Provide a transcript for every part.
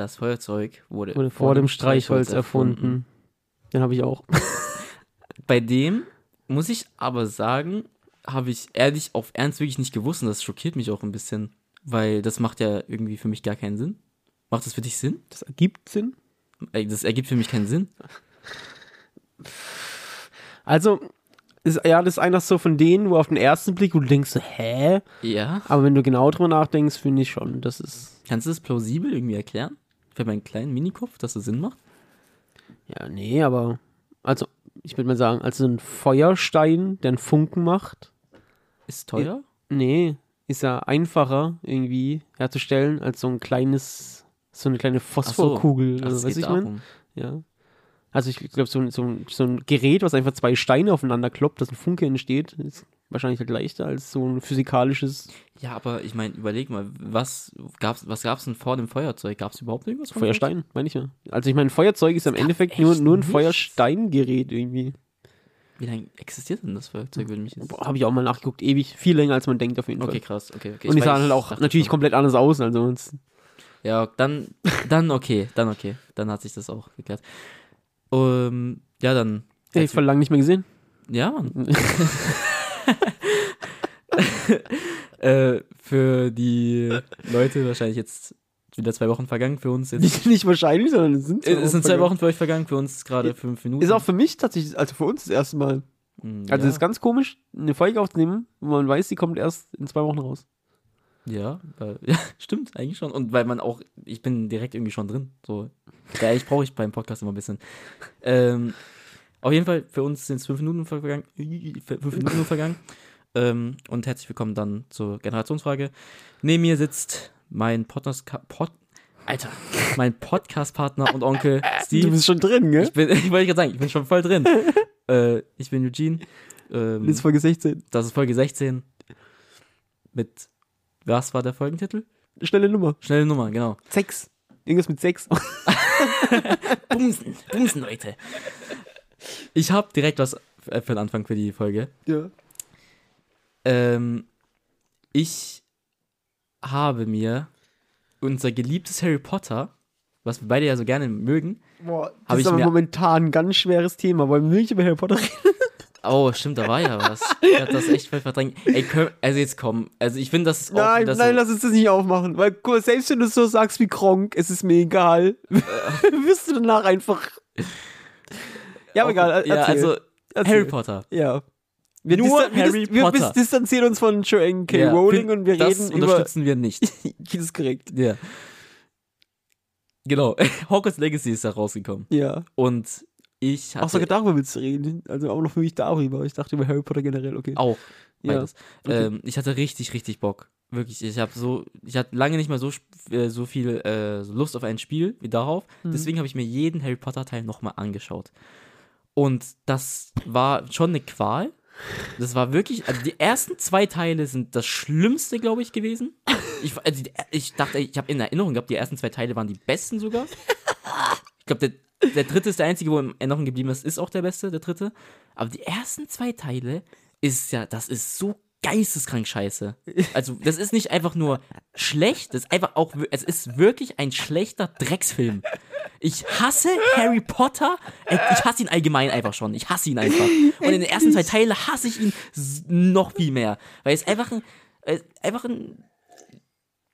das Feuerzeug wurde, Wurde vor dem Streichholz erfunden. Den habe ich auch. Bei dem muss ich aber sagen, habe ich ehrlich auf Ernst wirklich nicht gewusst und das schockiert mich auch ein bisschen, weil das macht ja irgendwie für mich gar keinen Sinn. Macht das für dich Sinn? Das ergibt Sinn. Das ergibt für mich keinen Sinn. Also, ist, ja, das ist einer so von denen, wo auf den ersten Blick du denkst, hä? Ja. Aber wenn du genau drüber nachdenkst, finde ich schon, das ist. Kannst du das plausibel irgendwie erklären? Für meinen kleinen Minikopf, dass das Sinn macht? Ja, nee, aber. Also, ich würde mal sagen, also ein Feuerstein, der einen Funken macht, Ist teuer? nee, ist ja einfacher irgendwie herzustellen als so ein kleines, so eine kleine Phosphorkugel. Ach, also, geht du, ich mein? darum. Ja. Also ich glaube, so, ein- so, so ein Gerät, was einfach zwei Steine aufeinander kloppt, dass ein Funke entsteht, ist wahrscheinlich halt leichter als so ein physikalisches Ja, aber ich meine, überleg mal, was gab's, was gab's denn vor dem Feuerzeug? Gab's überhaupt irgendwas? Feuerstein, meine ich ja. Also ich meine, Feuerzeug ist im gab Endeffekt nur, nur ein nichts. Feuersteingerät irgendwie. Wie lange existiert denn das Feuerzeug, würde mich jetzt... Habe ich auch mal nachgeguckt, ewig, viel länger als man denkt auf jeden Okay, Fall. krass, okay, okay. Und die Ich sahen halt auch natürlich komplett anders aus, also es- Ja, dann, dann okay, dann okay. Dann hat sich das auch geklärt. Ähm, ja, dann. Ey, voll lang nicht mehr gesehen. Ja, Mann. äh, für die Leute wahrscheinlich jetzt wieder zwei Wochen vergangen. Für uns jetzt. Nicht, nicht wahrscheinlich, sondern es sind Äh, es sind zwei vergangen. Wochen für euch vergangen, für uns gerade fünf Minuten. Ist auch für mich tatsächlich, also für uns das erste Mal. Mm, Also ja, es ist ganz komisch, eine Folge aufzunehmen, wo man weiß, die kommt erst in zwei Wochen raus. Ja, weil, ja, stimmt, eigentlich schon. Und weil man auch, ich bin direkt irgendwie schon drin. So. Ja, ich brauche ich beim Podcast immer ein bisschen. Ähm, auf jeden Fall, für uns sind es fünf Minuten vergangen. Fünf Minuten vergangen. Ähm, und herzlich willkommen dann zur Generationsfrage. Neben mir sitzt mein Podcast, Pod, Alter, mein Podcast-Partner und Onkel Du Steve. bist schon drin, gell? Ich bin, ich wollte gerade sagen, ich bin schon voll drin. äh, ich bin Eugene. Ähm, Das ist Folge 16. das ist Folge 16. Mit, was war der Folgentitel? Schnelle Nummer. Schnelle Nummer, genau. Sex. Irgendwas mit Sex. Bumsen, Bumsen, Leute. Ich habe direkt was äh, für den Anfang für die Folge. ja. Ähm, ich habe mir unser geliebtes Harry Potter, was wir beide ja so gerne mögen. Boah, das ist ich aber mir- momentan ein ganz schweres Thema. Wollen wir wirklich über Harry Potter reden? Oh, stimmt, da war ja was. Ich hab das echt voll verdrängt. Ey, können, also jetzt komm. Also ich finde, das ist Nein, das nein, lass uns das nicht aufmachen. Weil mal, selbst wenn du es so sagst wie Kronk, es ist mir egal. Wirst du danach einfach. Ja, aber egal. Ja, also Erzähl. Harry Potter. Ja. Wir Nur wir Harry wir Potter. bis- distanzieren uns von Joanne K. Ja, Rowling und wir das reden über. unterstützen wir nicht. Das ist korrekt. Ja. Genau. Hogwarts Legacy ist da rausgekommen. Ja. Und ich hatte Auch sogar darüber willst du reden. Also auch noch für mich darüber. Ich dachte über Harry Potter generell, okay. auch Ja, okay. Ähm, ich hatte richtig, richtig Bock. Wirklich, ich habe so, ich hatte lange nicht mehr so, äh, so viel äh, Lust auf ein Spiel wie darauf. Mhm. Deswegen habe ich mir jeden Harry Potter Teil nochmal angeschaut. Und das war schon eine Qual. Das war wirklich, also die ersten zwei Teile sind das Schlimmste, glaube ich, gewesen. Ich, also ich dachte, ich habe in Erinnerung gehabt, die ersten zwei Teile waren die besten sogar. Ich glaube, der, der dritte ist der einzige, wo in Erinnerung geblieben ist, ist auch der beste, der dritte. Aber die ersten zwei Teile ist ja, das ist so geisteskrank scheiße. Also, das ist nicht einfach nur schlecht, das ist einfach auch, es ist wirklich ein schlechter Drecksfilm. Ich hasse Harry Potter. Äh, Ich hasse ihn allgemein einfach schon. Ich hasse ihn einfach. Und in den ersten zwei Teilen hasse ich ihn noch viel mehr. Weil es einfach ein, äh, einfach ein,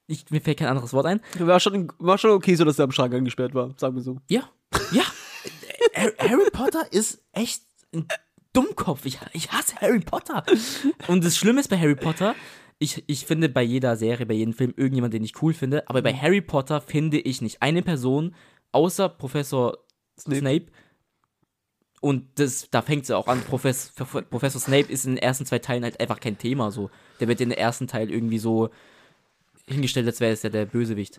ich, mir fällt kein anderes Wort ein. War schon, war schon okay, so dass er am Schrank angesperrt war, sagen wir so. Ja, ja. Har- Harry Potter ist echt ein Dummkopf. Ich, ich hasse Harry Potter. Und das Schlimme ist bei Harry Potter, ich, ich finde bei jeder Serie, bei jedem Film irgendjemand, den ich cool finde, aber bei Harry Potter finde ich nicht eine Person, außer Professor Snape. Snape. Und das, da fängt es ja auch an. Professor, Professor Snape ist in den ersten zwei Teilen halt einfach kein Thema so. Der wird in den ersten Teil irgendwie so hingestellt, als wäre es ja der Bösewicht.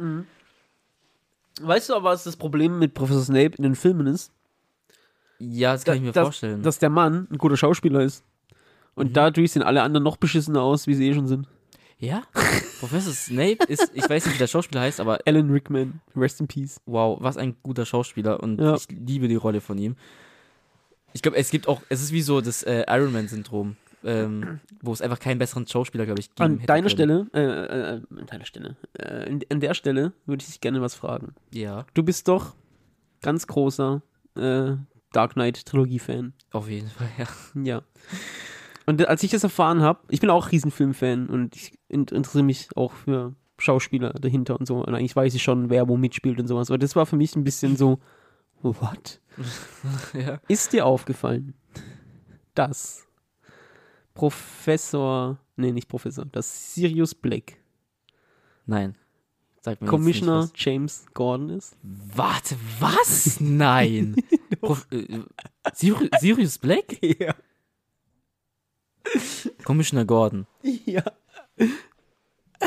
Weißt du aber, was das Problem mit Professor Snape in den Filmen ist? Ja, das kann ich mir dass, vorstellen. Dass der Mann ein guter Schauspieler ist. Und Mhm. dadurch sehen alle anderen noch beschissener aus, wie sie eh schon sind. Ja, Professor Snape ist, ich weiß nicht, wie der Schauspieler heißt, aber Alan Rickman, rest in peace. wow, was ein guter Schauspieler und Ja. ich liebe die Rolle von ihm. Ich glaube, es gibt auch, es ist wie so das äh, Iron Man-Syndrom. ähm, wo es einfach keinen besseren Schauspieler, glaube ich, geben An deiner können. Stelle, äh, äh, an deiner Stelle, äh, in, an der Stelle würde ich dich gerne was fragen. Ja, Du bist doch ganz großer äh, Dark Knight Trilogie-Fan. auf jeden Fall, ja. Ja. Und als ich das erfahren habe, ich bin auch Riesenfilm-Fan und ich in, interessiere mich auch für Schauspieler dahinter und so. Und eigentlich weiß ich schon, wer wo mitspielt und sowas. Aber das war für mich ein bisschen so, what? ja. Ist dir aufgefallen, dass Professor, nee, nicht Professor, dass Sirius Black Nein. Commissioner James Gordon ist? was. Warte, was? Nein. Prof, äh, Sirius, Sirius Black? Ja. Commissioner Gordon. Ja.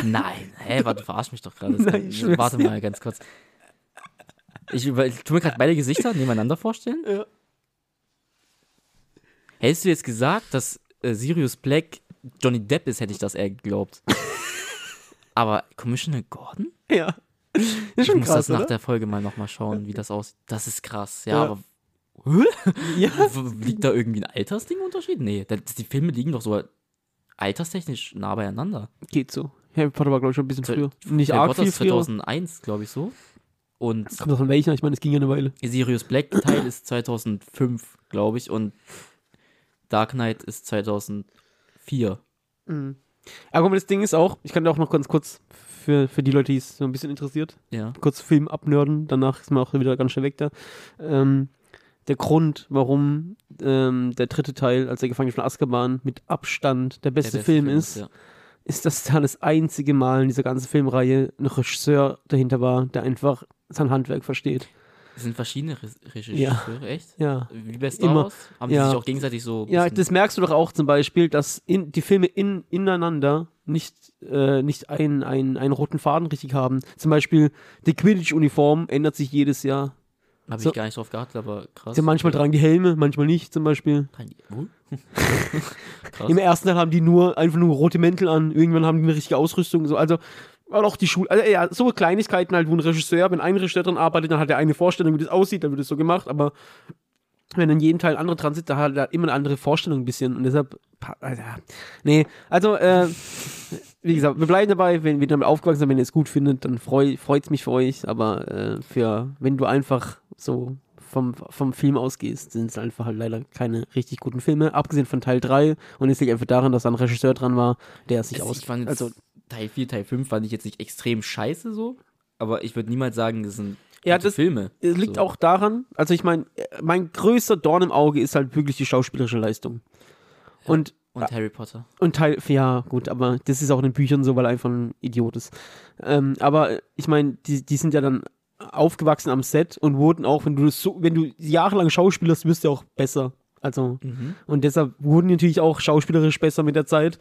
Nein. Hä, warte, du verarsch mich doch gerade. Nein, ich schwör's Warte mal ganz kurz. Ich, über, ich tu mir gerade beide Gesichter nebeneinander vorstellen. Ja. Hättest du jetzt gesagt, dass äh, Sirius Black Johnny Depp ist, hätte ich das eher geglaubt. Aber Commissioner Gordon? Ja. Ist Ich schon muss krass, das nach oder? der Folge mal nochmal schauen, wie das aussieht. Das ist krass, ja, Ja. aber. Ja. Liegt da irgendwie ein Altersding-Unterschied? Nee, das, die Filme liegen doch so alterstechnisch nah beieinander. Geht so. Harry Potter war, glaube ich, schon ein bisschen früher. Nicht Harry arg Potter viel ist früher. 2001, glaube ich, so. Und Kommt doch von welcher? Ich meine, es ging ja eine Weile. Sirius Black Teil ist 2005, glaube ich, und Dark Knight ist 2004. Mhm. Aber guck mal, das Ding ist auch, ich kann da auch noch ganz kurz für, für die Leute, die es so ein bisschen interessiert, Ja. kurz Film abnörden, danach ist man auch wieder ganz schnell weg da. Ähm, der Grund, warum ähm, der dritte Teil, als der Gefangene von Azkaban, mit Abstand der beste, Der Film ist, ja. ist, dass da das einzige Mal in dieser ganzen Filmreihe ein Regisseur dahinter war, der einfach sein Handwerk versteht. Es sind verschiedene Re Regisseure, echt? Ja. Wie bei Star Immer. Wars? Haben Ja. die sich auch gegenseitig so. Ja, das merkst du doch auch zum Beispiel, dass in, die Filme in, ineinander nicht, äh, nicht einen, einen, einen roten Faden richtig haben. Zum Beispiel die Quidditch-Uniform ändert sich jedes Jahr. Habe so- ich gar nicht drauf geachtet, aber krass. Sie manchmal tragen die Helme, manchmal nicht zum Beispiel. Im ersten Teil haben die nur einfach nur rote Mäntel an, irgendwann haben die eine richtige Ausrüstung. So. Also aber auch die Schule, also ja, so Kleinigkeiten halt, wo ein Regisseur, wenn ein Regisseur dran arbeitet, dann hat er eine Vorstellung, wie das aussieht, dann wird es so gemacht, aber wenn in jedem Teil andere dran sind, da hat er immer eine andere Vorstellung ein bisschen und deshalb, also, nee, also, äh, wie gesagt, wir bleiben dabei, wenn wir damit aufgewachsen sind, wenn ihr es gut findet, dann freut es mich für euch, aber äh, für, wenn du einfach so vom, vom Film ausgehst, sind es einfach halt leider keine richtig guten Filme, abgesehen von Teil 3 und es liegt einfach daran, dass da ein Regisseur dran war, der sich aus... also, Teil 4, Teil 5 fand ich jetzt nicht extrem scheiße so, aber ich würde niemals sagen, das sind Ja, gute das- Filme. Es liegt so. auch daran, also ich meine, mein größter Dorn im Auge ist halt wirklich die schauspielerische Leistung. Und, Und Harry Potter. und Teil, ja, gut, aber das ist auch in den Büchern so, weil er einfach ein Idiot ist. Ähm, aber ich meine, die, die sind ja dann aufgewachsen am Set und wurden auch, wenn du so, wenn du jahrelang schauspielerst, wirst du auch besser. Also, Mhm. und deshalb wurden die natürlich auch schauspielerisch besser mit der Zeit.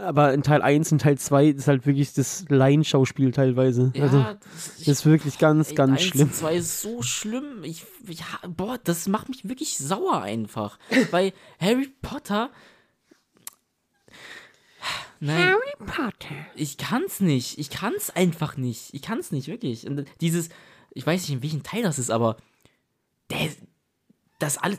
Aber in Teil 1 und Teil 2 ist halt wirklich das Laienschauspiel teilweise. Ja, also, das, ist wirklich ganz, ey, ganz eins schlimm. und zwei ist so schlimm. Ich, ja, boah, das macht mich wirklich sauer einfach. Weil Harry Potter. Nein, Potter. ich kann's nicht. Ich kann's einfach nicht. Ich kann's nicht, wirklich. Und dieses, ich weiß nicht, in welchem Teil das ist, aber der, das alles,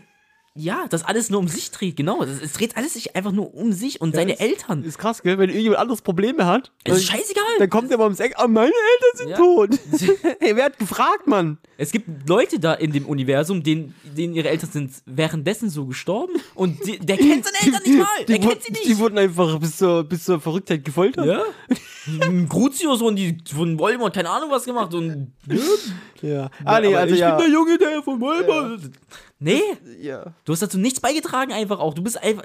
ja, das alles nur um sich dreht, genau. Es, dreht alles sich einfach nur um sich und seine ist- Eltern. Ist krass, gell? Wenn irgendjemand anderes Probleme hat, ist scheißegal. dann kommt er mal ums Eck, ah, meine Eltern sind Ja. tot. hey, wer hat gefragt, Mann? Es gibt Leute da in dem Universum, denen, denen ihre Eltern sind währenddessen so gestorben und die, der kennt seine Eltern nicht mal. Der die, kennt wurden- sie nicht. die wurden einfach bis zur, bis zur Verrücktheit gefoltert. ja? Crucius und die von Voldemort, keine Ahnung was gemacht und. ja. Ah, nee, also ich ja. bin der Junge, der von Voldemort. Nee, ja. du hast dazu nichts beigetragen, einfach auch. Du bist einfach.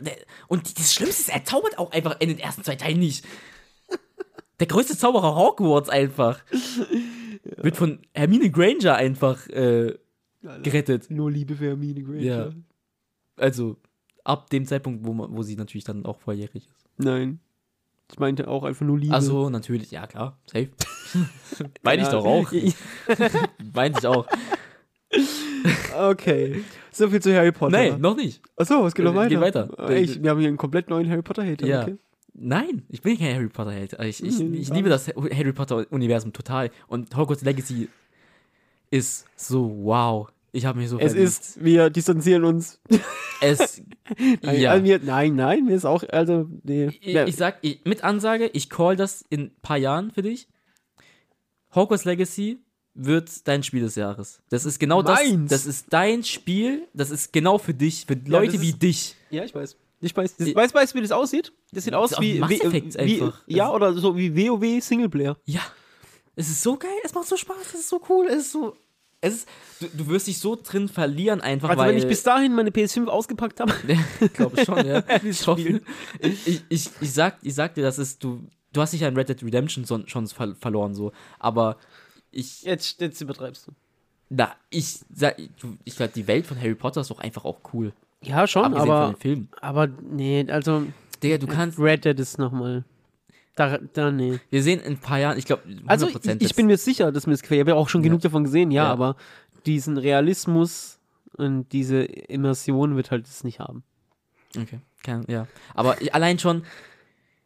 Und das Schlimmste ist, er zaubert auch einfach in den ersten zwei Teilen nicht. Der größte Zauberer Hogwarts einfach. Wird von Hermine Granger einfach äh, gerettet. Nur Liebe für Hermine Granger. Ja. Also, ab dem Zeitpunkt, wo, man, wo sie natürlich dann auch volljährig ist. Nein. Ich meinte auch einfach nur Liebe. Also, natürlich, ja klar, safe. Meine ich doch auch. Meine ich auch. Okay. So viel zu Harry Potter. Nee, noch nicht. Achso, es geht noch Äh, weiter. geht weiter. Äh, Ich, wir haben hier einen komplett neuen Harry Potter-Hater. Ja. Okay. Nein, ich bin kein Harry Potter-Held. Also Ich, ich, Nee, ich liebe das Harry Potter-Universum total. Und Hogwarts Legacy ist so wow. Ich habe mich so Es verliebt. ist, wir distanzieren uns. Es. Nein, ja. also mir, nein, nein, mir ist auch, also, nee. Ich, ich sag, ich, mit Ansage, ich call das in ein paar Jahren für dich. Hogwarts Legacy wird dein Spiel des Jahres. Das ist genau das. Meins. Das ist dein Spiel. Das ist genau für dich, für Leute das wie ist- dich. ja, ich weiß. Ich weiß, das, Ich- weißt, weißt du, wie das aussieht? Das sieht aus wie, wie, Effect wie einfach. Ja, Das- oder so wie WoW Singleplayer. Ja. Es ist so geil, es macht so Spaß, es ist so cool, es ist so. Es ist, du, du wirst dich so drin verlieren, einfach Also, weil. wenn ich bis dahin meine PS5 ausgepackt habe. ich glaube schon, ja. Ich, hoffe, ich, ich, sag, ich sag dir, das ist, du, du hast dich an Red Dead Redemption son, schon ver verloren, so. Aber ich, Jetzt, jetzt übertreibst du. na, ich sag, ich glaube, die Welt von Harry Potter ist doch einfach auch cool. Ja, schon, Abgesehen aber, aber nee, also Digga, du kannst, Red Dead ist nochmal. Da, da, nee. wir sehen in ein paar Jahren, ich glaube, 100% Also ich, ich bin mir sicher, dass mir das gefällt. Ich habe ja auch schon Ja. genug davon gesehen, ja, Ja. aber diesen Realismus und diese Immersion wird halt es nicht haben. Okay, kann, ja. Aber ich, allein schon,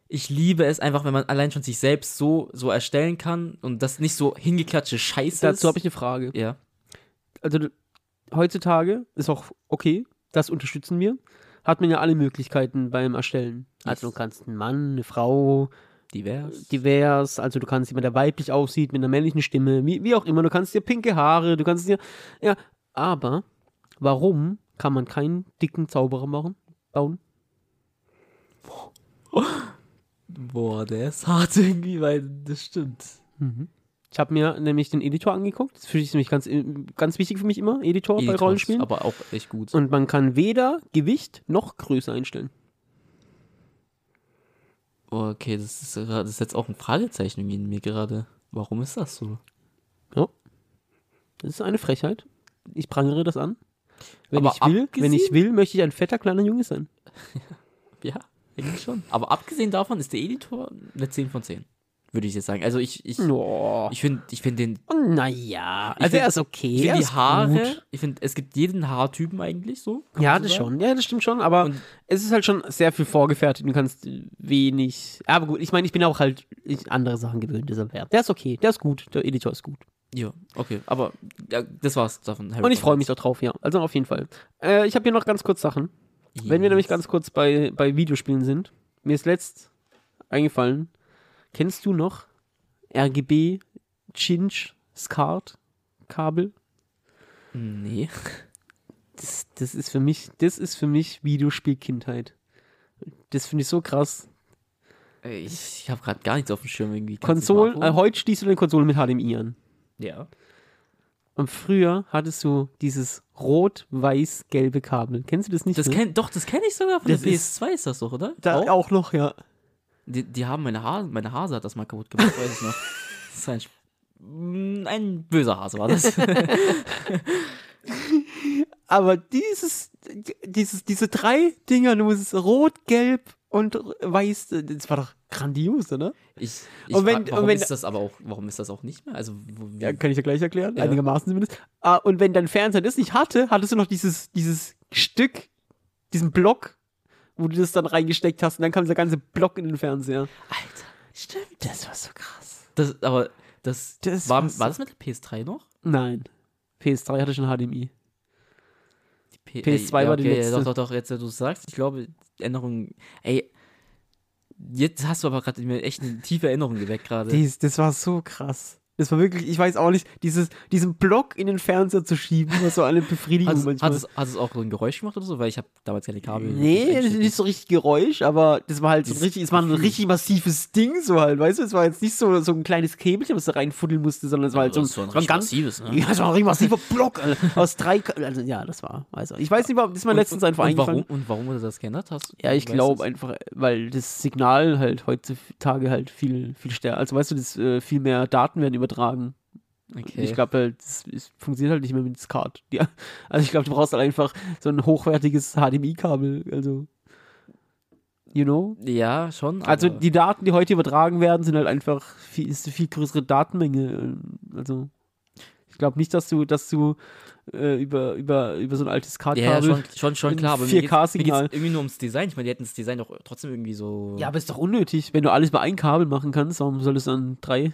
ich liebe es einfach, wenn man allein schon sich selbst so, so erstellen kann und das nicht so hingeklatschte Scheiße Dazu habe ich eine Frage. Ja. Also heutzutage ist auch okay, das unterstützen wir. Hat man ja alle Möglichkeiten beim Erstellen. Also du kannst einen Mann, eine Frau, Divers. divers, also du kannst jemand, der weiblich aussieht, mit einer männlichen Stimme, wie, wie auch immer, du kannst dir pinke Haare, du kannst dir, ja, aber warum kann man keinen dicken Zauberer machen, bauen? Boah, der ist hart irgendwie, weil das stimmt. Ich habe mir nämlich den Editor angeguckt, das finde ich nämlich ganz, ganz wichtig für mich immer, Editor bei Editors, Rollenspielen. Aber auch echt gut. Und man kann weder Gewicht noch Größe einstellen. Oh, okay, das ist, das ist jetzt auch ein Fragezeichen in mir gerade. Warum ist das so? Das ist eine Frechheit. Ich prangere das an. Wenn Aber ich will, wenn ich abgesehen- will, möchte ich ein fetter kleiner Junge sein. Ja, eigentlich schon. Aber abgesehen davon ist der Editor eine 10 von 10. Würde ich jetzt sagen. Also ich, ich, Oh. ich finde ich find den Naja, Ich also find- er ist okay. Ich er finde die ist Haare, gut. ich finde, es gibt jeden Haartypen eigentlich so. Ja, das sagen. schon. Ja, das stimmt schon. Aber Und- es ist halt schon sehr viel vorgefertigt. Du kannst wenig. Aber gut, ich meine, ich bin auch halt andere Sachen gewöhnt, dieser Wert. Der ist okay. Der ist gut. Der Editor ist gut. Ja, okay. Aber ja, das war's davon. Harry Und ich freue mich auch drauf, ja. Also auf jeden Fall. Äh, ich habe hier noch ganz kurz Sachen. Wenn wir nämlich ganz kurz bei, bei Videospielen sind, mir ist letzt eingefallen, kennst du noch RGB Cinch SCART Kabel? Nee. Das, das ist für mich, das ist für mich Videospielkindheit. Das finde ich so krass. Ich, ich habe gerade gar nichts auf dem Schirm irgendwie. Konsolen, äh, heute schließt du den Konsolen mit HDMI an. ja. Und früher hattest du dieses rot-weiß-gelbe Kabel. Kennst du das nicht? Das kenn, doch, das kenne ich sogar von Das der ist- PS2 ist das doch, oder? da Auch? auch noch, ja. Die, die haben meine Hase, meine Hase hat das mal kaputt gemacht, weiß ich noch. Das ist ein, Mm, ein böser Hase war das. Aber dieses, dieses, diese drei Dinger, nur es ist rot, gelb und weiß, das war doch grandios, oder? Ich, ich Und wenn- warum und wenn- ist das aber auch, warum ist das auch nicht mehr? Also, wie, Ja, kann ich ja gleich erklären, Ja. einigermaßen zumindest. Ah, und wenn dein Fernseher das nicht hatte, hattest du noch dieses, dieses Stück, diesen Block, wo du das dann reingesteckt hast und dann kam dieser ganze Block in den Fernseher. Alter, stimmt. Das war so krass. Das, aber das, Das war, war so- war das mit der PS3 noch? Nein. PS3 hatte schon HDMI. Die P PS2 ey, war die okay, letzte. Doch, doch, doch, jetzt, wo du es sagst, ich glaube, Änderungen, ey, jetzt hast du aber gerade mir echt eine tiefe Erinnerung geweckt gerade. Dies, das war so krass. Das war wirklich, ich weiß auch nicht, dieses, diesen Block in den Fernseher zu schieben, war so eine Befriedigung Hat es, manchmal. hat, es, hat es auch so ein Geräusch gemacht oder so? Weil ich habe damals keine Kabel. Nee, das ist nicht so richtig Geräusch, aber das war halt so ein richtig, es war ein richtig massives Ding, so halt, weißt du? Es war jetzt nicht so, so ein kleines Käbelchen, was du reinfuddeln musste, sondern es war halt so, das war ein so ein ganz, massives, ne? ja, es war ein richtig massiver Block, aus drei, also ja, das war, also, ich weiß nicht, warum, das ist mir letztens einfach und warum, und warum wurde das geändert? Hast, Ja, ich glaube einfach, weil das Signal halt heutzutage halt viel, viel stärker, also weißt du, das, äh, viel mehr Daten werden übertragen. Okay. Ich glaube, halt, das, es funktioniert halt nicht mehr mit SCART. Ja. Also ich glaube, du brauchst halt einfach so ein hochwertiges HDMI-Kabel, also, you know? ja, schon. Also die Daten, die heute übertragen werden, sind halt einfach viel, ist eine viel größere Datenmenge. äh, Also ich glaube nicht, dass du, dass du äh, über, über, über so ein altes Ja, ja, schon, schon, schon klar, aber mir geht's- mir 4K-Signal. geht's irgendwie nur ums Design. Ich meine, die hätten das Design doch trotzdem irgendwie so. Ja, aber ist doch unnötig, wenn du alles über ein Kabel machen kannst. Warum soll es dann drei?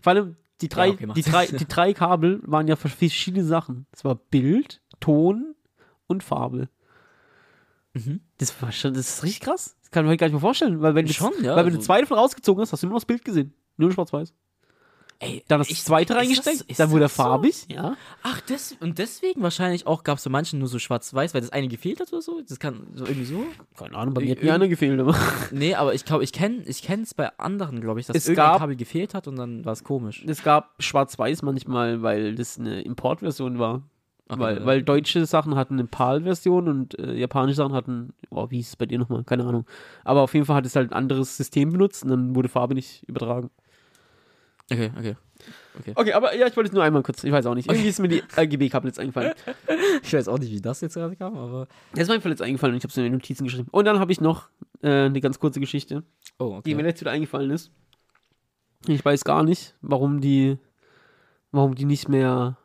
Vor allem die drei, okay, macht die, drei, die drei Kabel waren ja für verschiedene Sachen. Es war Bild, Ton und Farbe. Mhm. Das war schon, das ist richtig krass. Das kann man sich gar nicht mehr vorstellen, weil wenn du, Schon, ja, weil wenn du also- zwei davon rausgezogen hast, hast du immer noch das Bild gesehen. Nur schwarz-weiß. Ey, Dann das ich- zweite reingesteckt, das- dann wurde er das so? farbig. Ja. Ach, des, und deswegen wahrscheinlich auch gab es bei manchen nur so schwarz-weiß, weil das eine gefehlt hat oder so. Das kann so irgendwie so. Keine Ahnung, bei mir Ir- hat mir einer gefehlt. Aber. Nee, aber ich glaube, ich kenne ich es bei anderen, glaube ich, dass Es irgendein gab- Kabel gefehlt hat und dann war es komisch. Es gab schwarz-weiß manchmal, weil das eine Importversion war. Okay, weil, ja. weil deutsche Sachen hatten eine PAL-Version und äh, japanische Sachen hatten, oh, wie hieß es bei dir nochmal? Keine Ahnung. Aber auf jeden Fall hat es halt ein anderes System benutzt und dann wurde Farbe nicht übertragen. Okay, okay. Okay, aber ja, ich wollte es nur einmal kurz, ich weiß auch nicht. Irgendwie ist mir die RGB-Kabel jetzt eingefallen. Ich weiß auch nicht, wie das jetzt gerade kam, aber. Das ist mir einfach jetzt eingefallen und ich habe es in den Notizen geschrieben. Und dann habe ich noch äh, eine ganz kurze Geschichte, Oh, die mir okay. jetzt wieder eingefallen ist. Ich weiß gar nicht, warum die, warum die nicht mehr,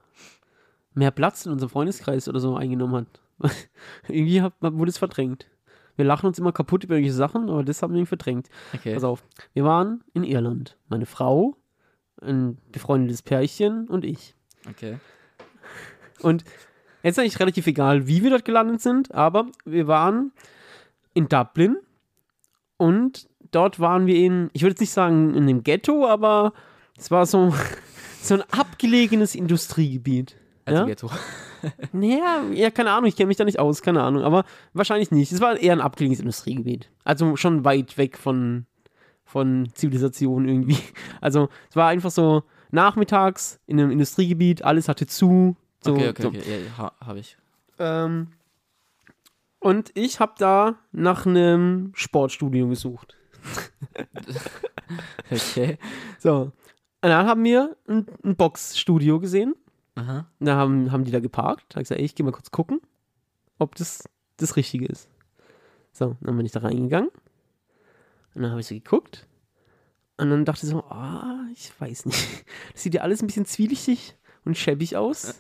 mehr Platz in unserem Freundeskreis oder so eingenommen hat. irgendwie hat, wurde es verdrängt. Wir lachen uns immer kaputt über irgendwelche Sachen, aber das haben wir irgendwie verdrängt. okay. Pass auf. Wir waren in Irland. Meine Frau, ein befreundetes Pärchen und ich. okay. Und jetzt ist eigentlich relativ egal, wie wir dort gelandet sind, aber wir waren in Dublin und dort waren wir in, ich würde jetzt nicht sagen in einem Ghetto, aber es war so, so ein abgelegenes Industriegebiet. Also ja? Ghetto. Naja, ja, keine Ahnung, ich kenne mich da nicht aus, keine Ahnung, aber wahrscheinlich nicht. Es war eher ein abgelegenes Industriegebiet. Also schon weit weg von, von Zivilisation irgendwie. Also es war einfach so nachmittags in einem Industriegebiet, alles hatte zu. So, okay, okay, so. okay. Ja, ja, ha, habe ich. Ähm, und ich habe da nach einem Sportstudio gesucht. Okay. So. Und dann haben wir ein, ein Boxstudio gesehen. Aha. Und dann haben, haben die da geparkt. Da habe ich gesagt, ey, ich gehe mal kurz gucken, ob das das Richtige ist. So, dann bin ich da reingegangen. Und dann habe ich so geguckt. Und dann dachte ich so, ah, ich weiß nicht. Das sieht ja alles ein bisschen zwielichtig und schäbig aus.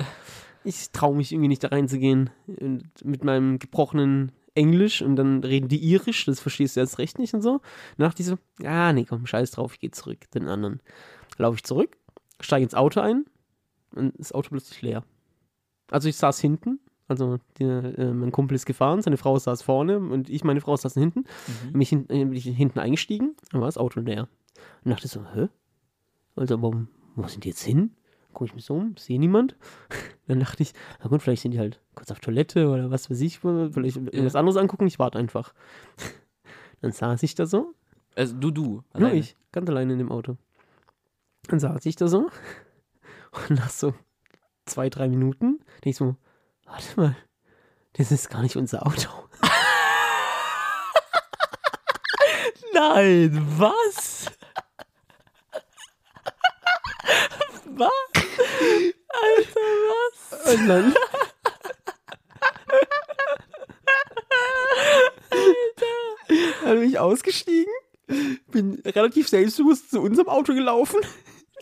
Ich traue mich irgendwie nicht da reinzugehen mit meinem gebrochenen Englisch und dann reden die irisch, das verstehst du erst recht nicht und so. Dachte ich so, ah, nee, komm, scheiß drauf, ich gehe zurück, den anderen. Laufe ich zurück, steige ins Auto ein und das Auto plötzlich leer. Also ich saß hinten, also der, äh, mein Kumpel ist gefahren, seine Frau saß vorne und ich, meine Frau, saßen hinten. Mhm. Mich hin, äh, bin ich hinten eingestiegen, dann war das Auto leer. Und dachte so, hä? Also, warum, wo sind die jetzt hin? Gucke ich mich so um, sehe niemand. Dann dachte ich, na gut, vielleicht sind die halt kurz auf Toilette oder was weiß ich, vielleicht irgendwas anderes angucken, ich warte einfach. Dann saß ich da so, Also du, du. nur alleine. ich, ganz alleine in dem Auto. Dann saß ich da so und nach so zwei, drei Minuten denke ich so, warte mal, das ist gar nicht unser Auto. Nein, was? was? Alter, was? Und dann, dann bin ich ausgestiegen, bin relativ selbstbewusst zu unserem Auto gelaufen,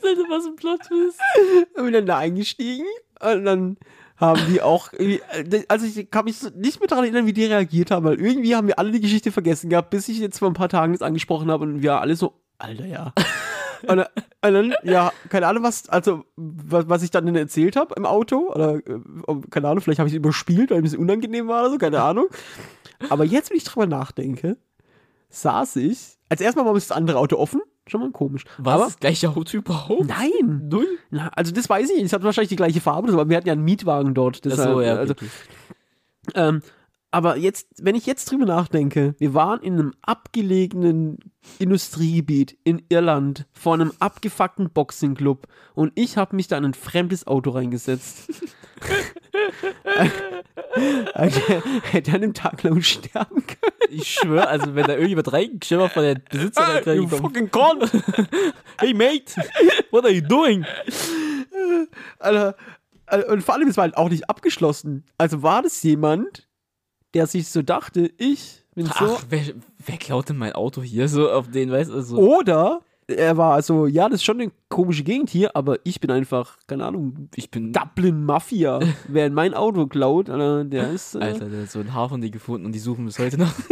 Alter, was ein Plot-Twist. bin dann da eingestiegen und dann haben die auch, irgendwie- also ich kann mich nicht mehr daran erinnern, wie die reagiert haben, weil irgendwie haben wir alle die Geschichte vergessen gehabt, bis ich jetzt vor ein paar Tagen das angesprochen habe und wir alle so, Alter, ja. Und, dann- und dann, ja, keine Ahnung, was, also, was, was ich dann erzählt habe im Auto, oder, äh, keine Ahnung, vielleicht habe ich es überspielt, weil es ein bisschen unangenehm war oder so, keine Ahnung. Aber jetzt, wenn ich drüber nachdenke, saß ich, als erstmal war das andere Auto offen, schon mal komisch. Was? Aber, das gleiche Auto überhaupt? nein, Null? na, also das weiß ich nicht, es hat wahrscheinlich die gleiche Farbe, aber wir hatten ja einen Mietwagen dort. Deshalb, Achso, ja. also, ähm, aber jetzt, wenn ich jetzt drüber nachdenke, wir waren in einem abgelegenen Industriegebiet in Irland vor einem abgefuckten Boxingclub und ich habe mich da in ein fremdes Auto reingesetzt. also, hätte an dem Tag lang sterben können. Ich schwöre, also wenn da irgendjemand reingeschimmert von der Besitzerin you reingekommen. fucking con! Hey mate, what are you doing? Alter, Alter, und vor allem, es war halt auch nicht abgeschlossen. Also war das jemand, der sich so dachte, ich bin so. Ach, wer, wer klaut denn mein Auto hier so auf den, weißt du, so. Oder er war also, ja, das ist schon eine komische Gegend hier, aber ich bin einfach, keine Ahnung, Ich bin, Dublin Mafia. Wer in mein Auto klaut, der ist. Äh, Alter, der hat so ein Haar von dir gefunden und die suchen bis heute noch.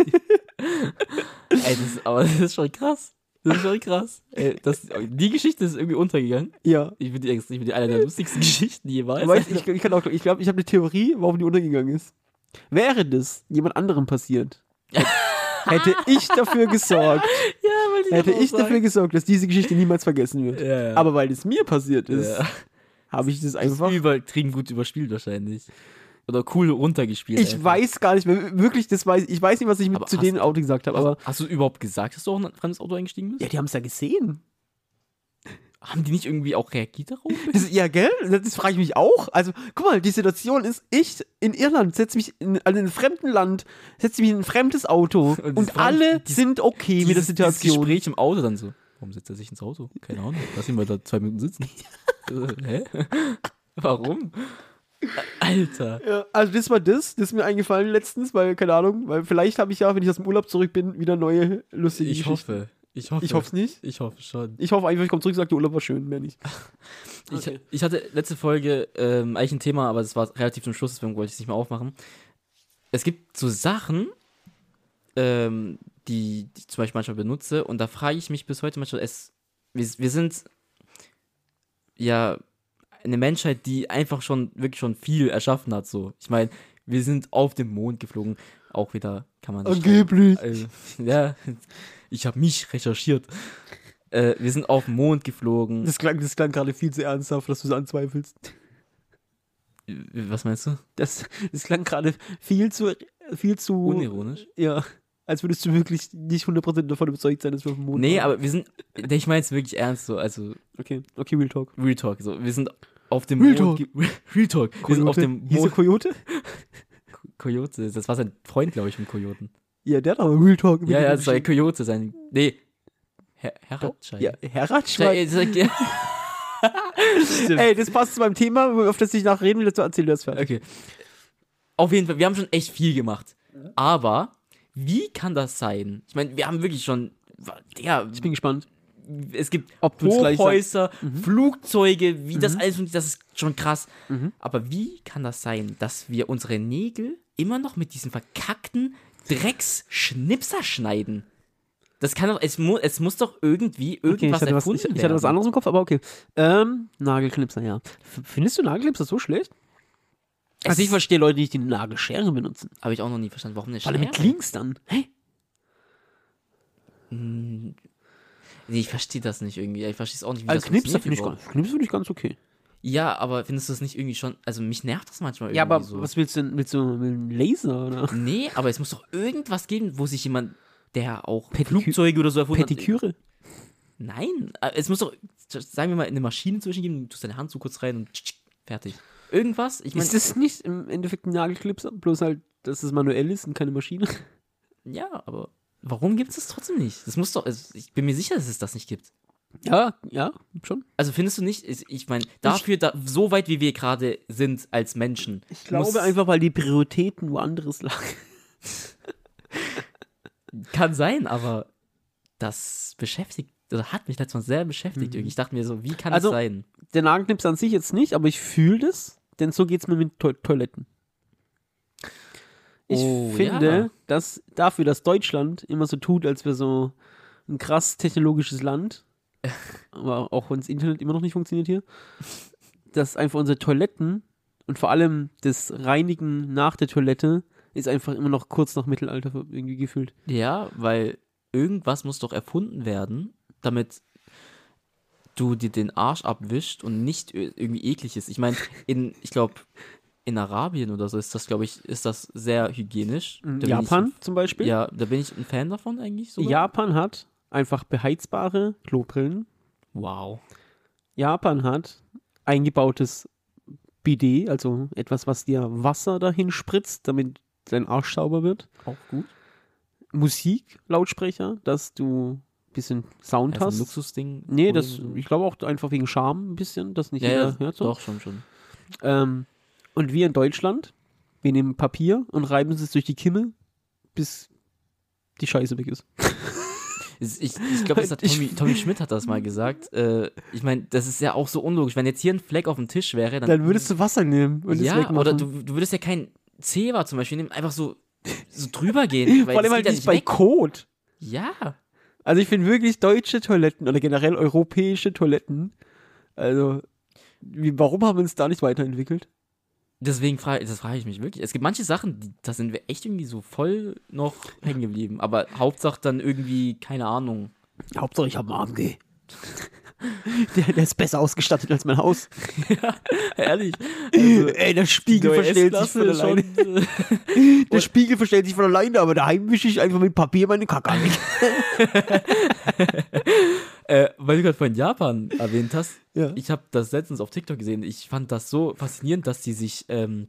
Ey, das, aber das ist schon krass. Das ist schon krass. Ey, das, die Geschichte ist irgendwie untergegangen. Ja. Ich finde die, ich find die eine der lustigsten Geschichten jemals. Aber ich, ich, ich, kann auch, ich glaube, ich habe eine Theorie, warum die untergegangen ist. Wäre das jemand anderem passiert, hätte ich dafür gesorgt, ja, die hätte ich dafür sagen. gesorgt, dass diese Geschichte niemals vergessen wird. Ja, ja. Aber weil es mir passiert ist, habe ich das Das einfach. übertrieben gut überspielt wahrscheinlich. Oder cool runtergespielt. Ich einfach. weiß gar nicht mehr, wirklich, das weiß ich weiß nicht, was ich zu denen Auto gesagt habe, Aber aber hast du überhaupt gesagt, dass du auch in ein fremdes Auto eingestiegen bist? ja, die haben es ja gesehen. Haben die nicht irgendwie auch reagiert darauf? Das, ja, gell? Das frage ich mich auch. Also, guck mal, die Situation ist, ich in Irland setze mich in, also in einem fremden Land, setze mich in ein fremdes Auto und, Und alle die- sind okay mit der Dieses- dieses Situation. Gespräch im Auto dann so. Warum setzt er sich ins Auto? Keine Ahnung. Lass ihn mal da zwei Minuten sitzen. Hä? Warum? Alter. Ja, also das war das, das ist mir eingefallen letztens, weil, keine Ahnung, weil vielleicht habe ich ja, wenn ich aus dem Urlaub zurück bin, wieder neue lustige Ich Geschichten. hoffe. Ich hoffe. Ich es nicht. Ich hoffe schon. Ich hoffe einfach, ich komme zurück und sage, der Urlaub war schön, mehr nicht. Ich, Okay. ich hatte letzte Folge ähm, eigentlich ein Thema, aber es war relativ zum Schluss, deswegen wollte ich es nicht mehr aufmachen. Es gibt so Sachen, ähm, die, die ich zum Beispiel manchmal benutze und da frage ich mich bis heute manchmal, es, wir, wir sind ja eine Menschheit, die einfach schon wirklich schon viel erschaffen hat. So, ich meine, wir sind auf dem Mond geflogen, auch wieder kann man Angeblich. also, ja, ich habe mich recherchiert. Äh, wir sind auf den Mond geflogen. Das klang, das klang gerade viel zu ernsthaft, dass du es anzweifelst. Was meinst du? Das, das klang gerade viel zu, viel zu, Unironisch? ja, als würdest du wirklich nicht 100% davon überzeugt sein, dass wir auf dem Mond Nee, waren. aber wir sind, ich meine es wirklich ernst so, also Okay, okay, Real Talk. Real Talk, so, wir sind auf dem Real Mond. ge- Real Talk. Wir sind auf dem Hieß Mond. Coyote? Coyote, das war sein Freund, glaube ich, vom Kojoten. Ja, der hat aber Real Talk. mit Ja, ja, das war. Coyote, sein, nee, Herr, Heratschei. Ja, sag- ja. Stimmt. Ey, das passt zu meinem Thema, auf das ich nachreden will, dazu erzähl du das fertig. Okay. Auf jeden Fall, wir haben schon echt viel gemacht. Aber, wie kann das sein? Ich meine, wir haben wirklich schon, ja, Ich bin gespannt. es gibt Ob Hochhäuser, Mhm. Flugzeuge, wie das alles funktioniert, das ist schon krass. Aber wie kann das sein, dass wir unsere Nägel immer noch mit diesem verkackten Drecksschnipser schneiden? Das kann doch, es, mu es muss doch irgendwie Okay, irgendwas ich hatte, was, erfunden ich, ich hatte was anderes im Kopf, aber okay. Ähm, Nagelknipser, ja. F findest du Nagelknipser so schlecht? Es Also ich verstehe Leute, die die Nagelschere benutzen. Habe ich auch noch nie verstanden, warum eine Vor allem mit Schere? Links dann. Hä? Nee, ich verstehe das nicht irgendwie. Ich verstehe es auch nicht, wie Also das Knipser finde ich, überhaupt. ganz- Knipser find ich ganz okay. Ja, aber findest du das nicht irgendwie schon, also mich nervt das manchmal irgendwie Ja, aber so. was willst du denn mit so einem Laser oder? Nee, aber es muss doch irgendwas geben, wo sich jemand, der auch Pedikü- Flugzeuge oder so erfunden hat. Petiküre? Nein, äh, es muss doch, sagen wir mal, eine Maschine zwischen geben, du tust deine Hand so kurz rein und tsch, tsch, fertig. Irgendwas? Ich meine, Ist das nicht im Endeffekt ein Nagelknipser? Bloß halt, dass es manuell ist und keine Maschine? ja, aber warum gibt es das trotzdem nicht? Das muss doch, also ich bin mir sicher, dass es das nicht gibt. Ja, ja, schon. Also findest du nicht, ich meine, dafür, da, so weit wie wir gerade sind als Menschen. Ich glaube einfach, weil die Prioritäten woanders lagen. Kann sein, aber das beschäftigt, oder hat mich letztes Mal sehr beschäftigt. irgendwie. Ich dachte mir so, wie kann Also- das sein? Der Nagelknipser an sich jetzt nicht, aber ich fühle das, denn so geht's mir mit to Toiletten. Ich Oh, finde, ja. dass dafür, dass Deutschland immer so tut, als wäre so ein krass technologisches Land, aber auch wenn das Internet immer noch nicht funktioniert hier, dass einfach unsere Toiletten und vor allem das Reinigen nach der Toilette ist einfach immer noch kurz nach Mittelalter irgendwie gefühlt. Ja, weil irgendwas muss doch erfunden werden, damit du dir den Arsch abwischt und nicht irgendwie eklig ist. Ich meine, in, ich glaube, in Arabien oder so ist das, glaube ich, ist das sehr hygienisch. Da. Japan zum Ich, Beispiel. ja, da bin ich ein Fan davon eigentlich. Sogar. Japan hat einfach beheizbare Klobrillen. Wow. Japan hat eingebautes Bidet, also etwas, was dir Wasser dahin spritzt, damit dein Arsch sauber wird. Auch gut. Musik, Lautsprecher, dass du ein bisschen Sound Also ein hast. Luxusding. Nee, das, ich glaube auch einfach wegen Charme ein bisschen, dass nicht ja, jeder ja, hört. So. doch, schon, schon. Ähm, und wir in Deutschland, wir nehmen Papier und reiben es durch die Kimme, bis die Scheiße weg ist. Ich, ich, glaube, das hat Tommy, Tommy Schmidt hat das mal gesagt. Äh, ich meine, das ist ja auch so unlogisch. Wenn jetzt hier ein Fleck auf dem Tisch wäre, dann. Dann würdest du Wasser nehmen und es ja, wegmachen. oder du, du würdest ja kein Zewa zum Beispiel nehmen, einfach so, so drüber gehen. weil Vor allem das halt nicht bei weg. Kot. Ja. Also ich finde wirklich deutsche Toiletten oder generell europäische Toiletten, also wie, warum haben wir uns da nicht weiterentwickelt? Deswegen frage das frage ich mich wirklich. Es gibt manche Sachen, die, da sind wir echt irgendwie so voll noch hängen geblieben. Aber Hauptsache dann irgendwie, keine Ahnung. Hauptsache ich habe einen AMG. Der, der ist besser ausgestattet als mein Haus. Ehrlich. Ey, der Spiegel verstellt sich von alleine. schon, Der Spiegel verstellt sich von alleine, aber daheim wische ich einfach mit Papier meine Kacke weg. Äh, weil du gerade vorhin Japan erwähnt hast. Ja. Ich habe das letztens auf TikTok gesehen. Ich fand das so faszinierend, dass die sich, ähm,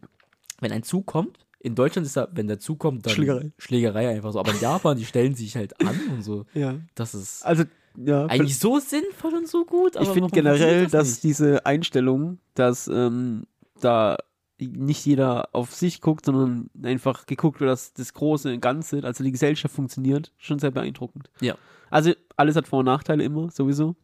wenn ein Zug kommt, in Deutschland ist da, wenn der Zug kommt, dann Schlägerei. Schlägerei einfach so. Aber in Japan, die stellen sich halt an und so. Ja. Das ist Also, ja. eigentlich so sinnvoll und so gut. ich finde generell, dass das nicht? diese Einstellung, dass ähm, da nicht jeder auf sich guckt, sondern einfach geguckt wird, dass das große Ganze, also die Gesellschaft funktioniert, schon sehr beeindruckend. Ja. Also alles hat Vor- und Nachteile immer, sowieso.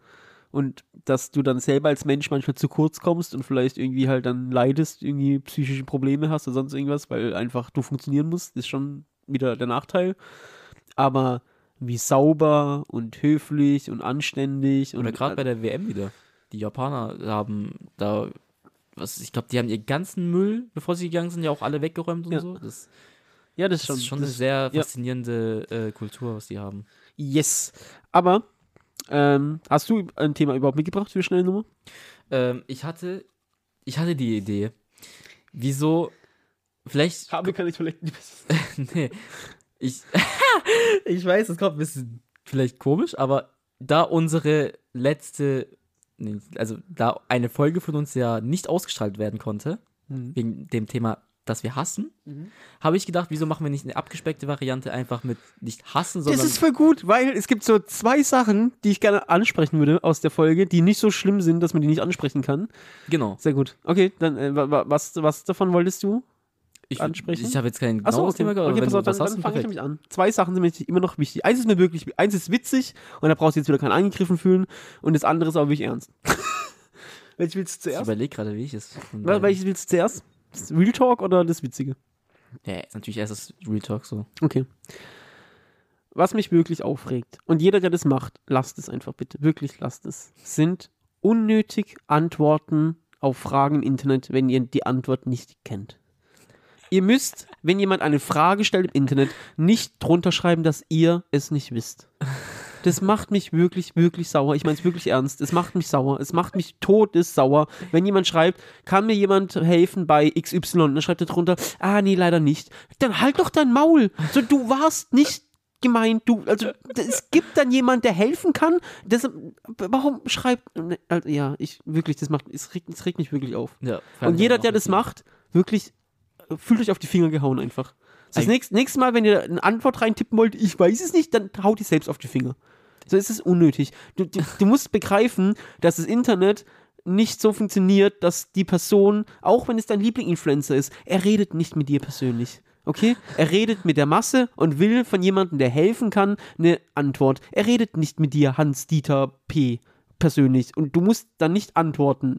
Und dass du dann selber als Mensch manchmal zu kurz kommst und vielleicht irgendwie halt dann leidest, irgendwie psychische Probleme hast oder sonst irgendwas, weil einfach du funktionieren musst, ist schon wieder der Nachteil. Aber wie sauber und höflich und anständig und Oder gerade bei der WM wieder. Die Japaner haben da, was, ich glaube, die haben ihren ganzen Müll, bevor sie gegangen sind, ja auch alle weggeräumt und Ja. so. Das, ja, das das ist schon, ist schon das eine sehr ja. faszinierende äh, Kultur, was die haben. Yes. Aber ähm, hast du ein Thema überhaupt mitgebracht für schnelle Nummer? Ähm, ich hatte, ich hatte die Idee, wieso, vielleicht, Habe keine Toiletten. nee, ich, ich weiß, das kommt ein bisschen vielleicht komisch, aber da unsere letzte, also da eine Folge von uns ja nicht ausgestrahlt werden konnte, Mhm. wegen dem Thema, das wir hassen, Mhm. habe ich gedacht, wieso machen wir nicht eine abgespeckte Variante einfach mit nicht hassen, Das sondern ist voll gut, weil es gibt so zwei Sachen, die ich gerne ansprechen würde aus der Folge, die nicht so schlimm sind, dass man die nicht ansprechen kann. genau. Sehr gut. Okay, dann äh, wa- wa- was, was davon wolltest du? Ich, ansprechen? ich habe jetzt kein genaues okay. Thema, aber okay pass auf, dann, dann fange ich nämlich an. Zwei Sachen sind mir immer noch wichtig. Eins ist mir wirklich, eins ist witzig und da brauchst du jetzt wieder keinen angegriffen fühlen und das andere ist aber wirklich ernst. Welches willst du Ich zuerst? überlege gerade, wie ich es. Welches willst du zuerst? Das Real Talk oder das Witzige? Ja, natürlich erst das Real Talk so. Okay. Was mich wirklich aufregt, und jeder, der das macht, lasst es einfach bitte, wirklich lasst es, sind unnötig Antworten auf Fragen im Internet, wenn ihr die Antwort nicht kennt. Ihr müsst, wenn jemand eine Frage stellt im Internet, nicht drunter schreiben, dass ihr es nicht wisst. Das macht mich wirklich, wirklich sauer. Ich meine es wirklich ernst. Es macht mich sauer. Es macht mich todessauer, wenn jemand schreibt, kann mir jemand helfen bei XY? Und dann schreibt er drunter, ah, nee, leider nicht. Dann halt doch dein Maul. So, du warst nicht gemeint, du, also es gibt dann jemand, der helfen kann. Das, warum schreibt, also, ja, ich, wirklich, das macht, es regt, es regt mich wirklich auf. Ja, Und jeder, der das macht, wirklich, fühlt euch auf die Finger gehauen einfach. Das nächste, nächste Mal, wenn ihr eine Antwort reintippen wollt, ich weiß es nicht, dann haut ihr selbst auf die Finger. So ist es unnötig. Du, du, du musst begreifen, dass das Internet nicht so funktioniert, dass die Person, auch wenn es dein Liebling-Influencer ist, er redet nicht mit dir persönlich. Okay? Er redet mit der Masse und will von jemandem, der helfen kann, eine Antwort. Er redet nicht mit dir, Hans-Dieter P. persönlich. Und du musst dann nicht antworten.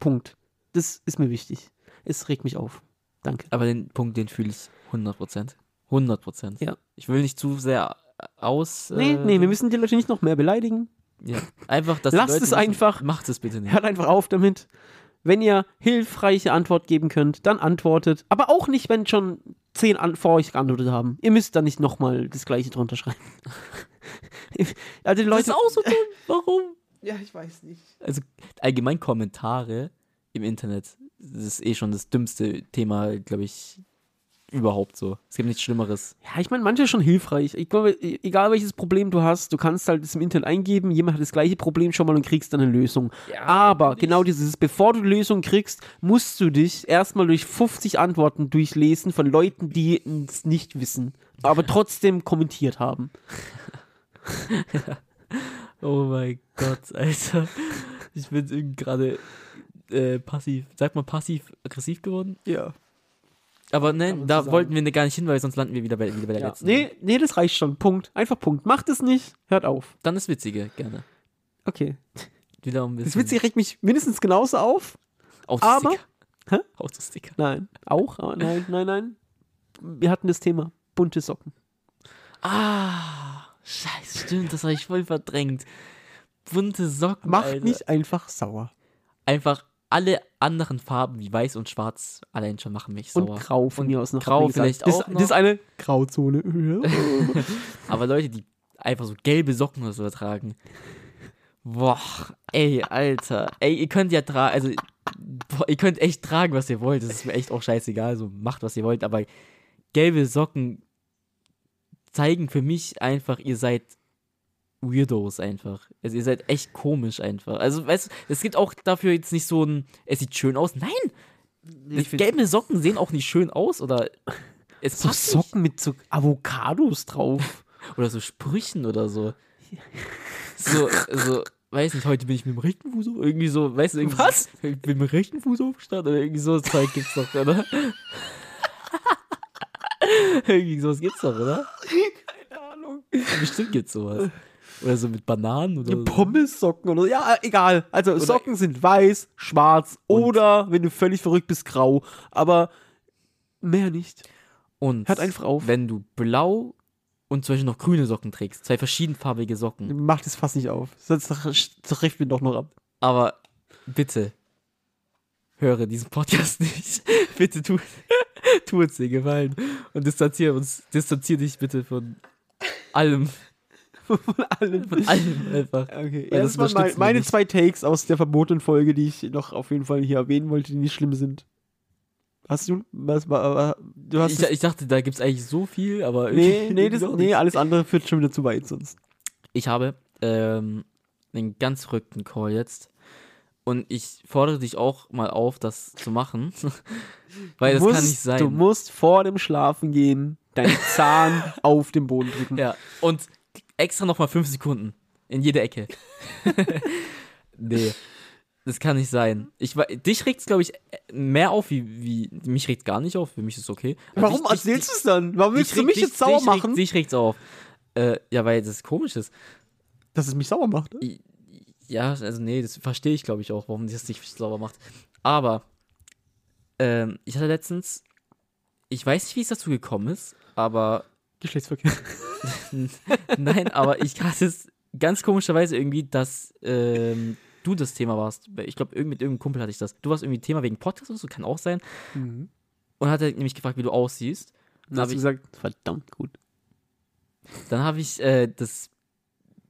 Punkt. Das ist mir wichtig. Es regt mich auf. Danke. Aber den Punkt, den fühle ich 100%. 100%. Ja. Ich will nicht zu sehr aus. Nee, äh, nee, wir müssen die Leute nicht noch mehr beleidigen. Ja. Einfach, dass die Lasst Leute es einfach. Macht es bitte nicht. Hört einfach auf damit. Wenn ihr hilfreiche Antwort geben könnt, dann antwortet. Aber auch nicht, wenn schon zehn an vor euch geantwortet haben. Ihr müsst da nicht nochmal das gleiche drunter schreiben. also die Das Leute. ist auch so dumm. Warum? ja, ich weiß nicht. Also allgemein Kommentare im Internet, das ist eh schon das dümmste Thema, glaube ich, überhaupt so. Es gibt nichts Schlimmeres. Ja, ich meine, manche schon hilfreich. Ich glaube, e- egal welches Problem du hast, du kannst halt das im Internet eingeben, jemand hat das gleiche Problem schon mal und kriegst dann eine Lösung. Aber genau dieses, bevor du die Lösung kriegst, musst du dich erstmal durch 50 Antworten durchlesen von Leuten, die es nicht wissen, aber trotzdem kommentiert haben. Oh mein Gott, Alter. Ich bin gerade äh, passiv, sag mal passiv-aggressiv geworden. Ja. Aber ne, man da wollten wir ne gar nicht hin, weil sonst landen wir wieder bei, wieder bei der ja. letzten. Nee, nee, das reicht schon. Punkt. Einfach Punkt. Macht es nicht, hört auf. Dann das Witzige, gerne. Okay. Wieder ein bisschen. Das Witzige regt mich mindestens genauso auf. Autosticker. Hä? Autosticker. Nein. Auch? Aber nein, nein, nein. Wir hatten das Thema bunte Socken. Ah, Scheiße, stimmt, das habe ich voll verdrängt. Bunte Socken, Macht Alter. mich einfach sauer. Einfach alle anderen Farben wie weiß und schwarz allein schon machen mich Und sauer. grau von Und mir aus noch. grau vielleicht das, auch Das ist eine Grauzone. Aber Leute, die einfach so gelbe Socken oder so tragen. Boah, ey, Alter. Ey, ihr könnt ja tragen, also, boah, ihr könnt echt tragen, was ihr wollt. Das ist mir echt auch scheißegal. So, macht, was ihr wollt. Aber gelbe Socken zeigen für mich einfach, ihr seid Weirdos einfach. Also, ihr seid echt komisch einfach. Also, weißt du, es gibt auch dafür jetzt nicht so ein, es sieht schön aus. Nein! Ich gelbe Socken sehen auch nicht schön aus oder es so passt nicht. Socken mit so Avocados drauf. Oder so Sprüchen oder so. So, so, weiß nicht, heute bin ich mit dem rechten Fuß auf, irgendwie so, weißt du, irgendwie Was? Ich bin mit dem rechten Fuß aufgestanden oder irgendwie so Zeug gibt's doch, oder? irgendwie sowas gibt's doch, oder? Keine Ahnung. Bestimmt gibt's sowas. Oder so mit Bananen oder so. Pommessocken oder so. Ja, egal. Also Socken sind weiß, schwarz oder, wenn du völlig verrückt bist, grau. Aber mehr nicht. Und Hört einfach auf. wenn du blau und zum Beispiel noch grüne Socken trägst, zwei verschiedenfarbige Socken, Mach das fast nicht auf. Sonst trifft mir doch noch ab. aber bitte, höre diesen Podcast nicht. bitte tu, tu uns den Gefallen und distanziere uns, distanziere dich bitte von allem, Von allen. von allem einfach. Okay, ja, das das waren meine nicht. zwei Takes aus der verbotenen Folge, die ich noch auf jeden Fall hier erwähnen wollte, die nicht schlimm sind. Hast du? Was, du hast Ich, es- ich dachte, da gibt's eigentlich so viel, aber nee, nee, das, nee, alles andere führt schon wieder zu weit sonst. Ich habe ähm, einen ganz verrückten Call jetzt. Und ich fordere dich auch mal auf, das zu machen. Weil das Du kann musst- nicht sein. Du musst vor dem Schlafen gehen deinen Zahn auf den Boden drücken. Ja, und extra nochmal fünf Sekunden. In jede Ecke. nee, das kann nicht sein. Ich, dich regt's, glaube ich, mehr auf, wie, wie. Mich regt's gar nicht auf, für mich ist es okay. Aber Warum dich- erzählst du es dann? Warum willst du regt- mich dich- jetzt sauer dich regt- machen, Dich regt's auf. Äh, ja, weil das komisch ist. dass es mich sauer macht? ne? Ja, also nee, das verstehe ich, glaube ich, auch, warum das dich sauber macht. Aber ähm, ich hatte letztens, ich weiß nicht, wie es dazu gekommen ist, aber Geschlechtsverkehr. nein, aber ich hatte es ganz komischerweise irgendwie, dass ähm, du das Thema warst. Ich glaube, irgend, mit irgendeinem Kumpel hatte ich das. Du warst irgendwie Thema wegen Podcast oder so, kann auch sein. Mhm. Und hat er nämlich gefragt, wie du aussiehst. Dann hast hab du ich- gesagt, verdammt gut. Dann habe ich äh, das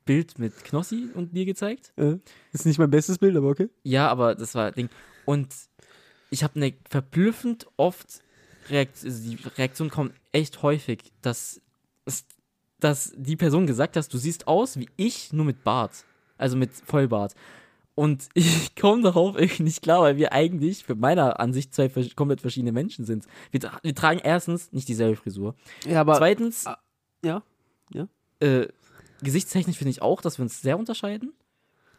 Bild mit Knossi und dir gezeigt. Äh, ist nicht mein bestes Bild, aber okay. Ja, aber das war Ding. Und ich habe eine verblüffend oft Reaktion, also die Reaktion kommt echt häufig, dass, dass die Person gesagt hat, du siehst aus wie ich, nur mit Bart. Also mit Vollbart. Und ich komme darauf irgendwie nicht klar, weil wir eigentlich für meiner Ansicht zwei komplett verschiedene Menschen sind. Wir, tra wir tragen erstens nicht dieselbe Frisur. Ja, aber Zweitens, ah, ja, äh, gesichtstechnisch finde ich auch, dass wir uns sehr unterscheiden.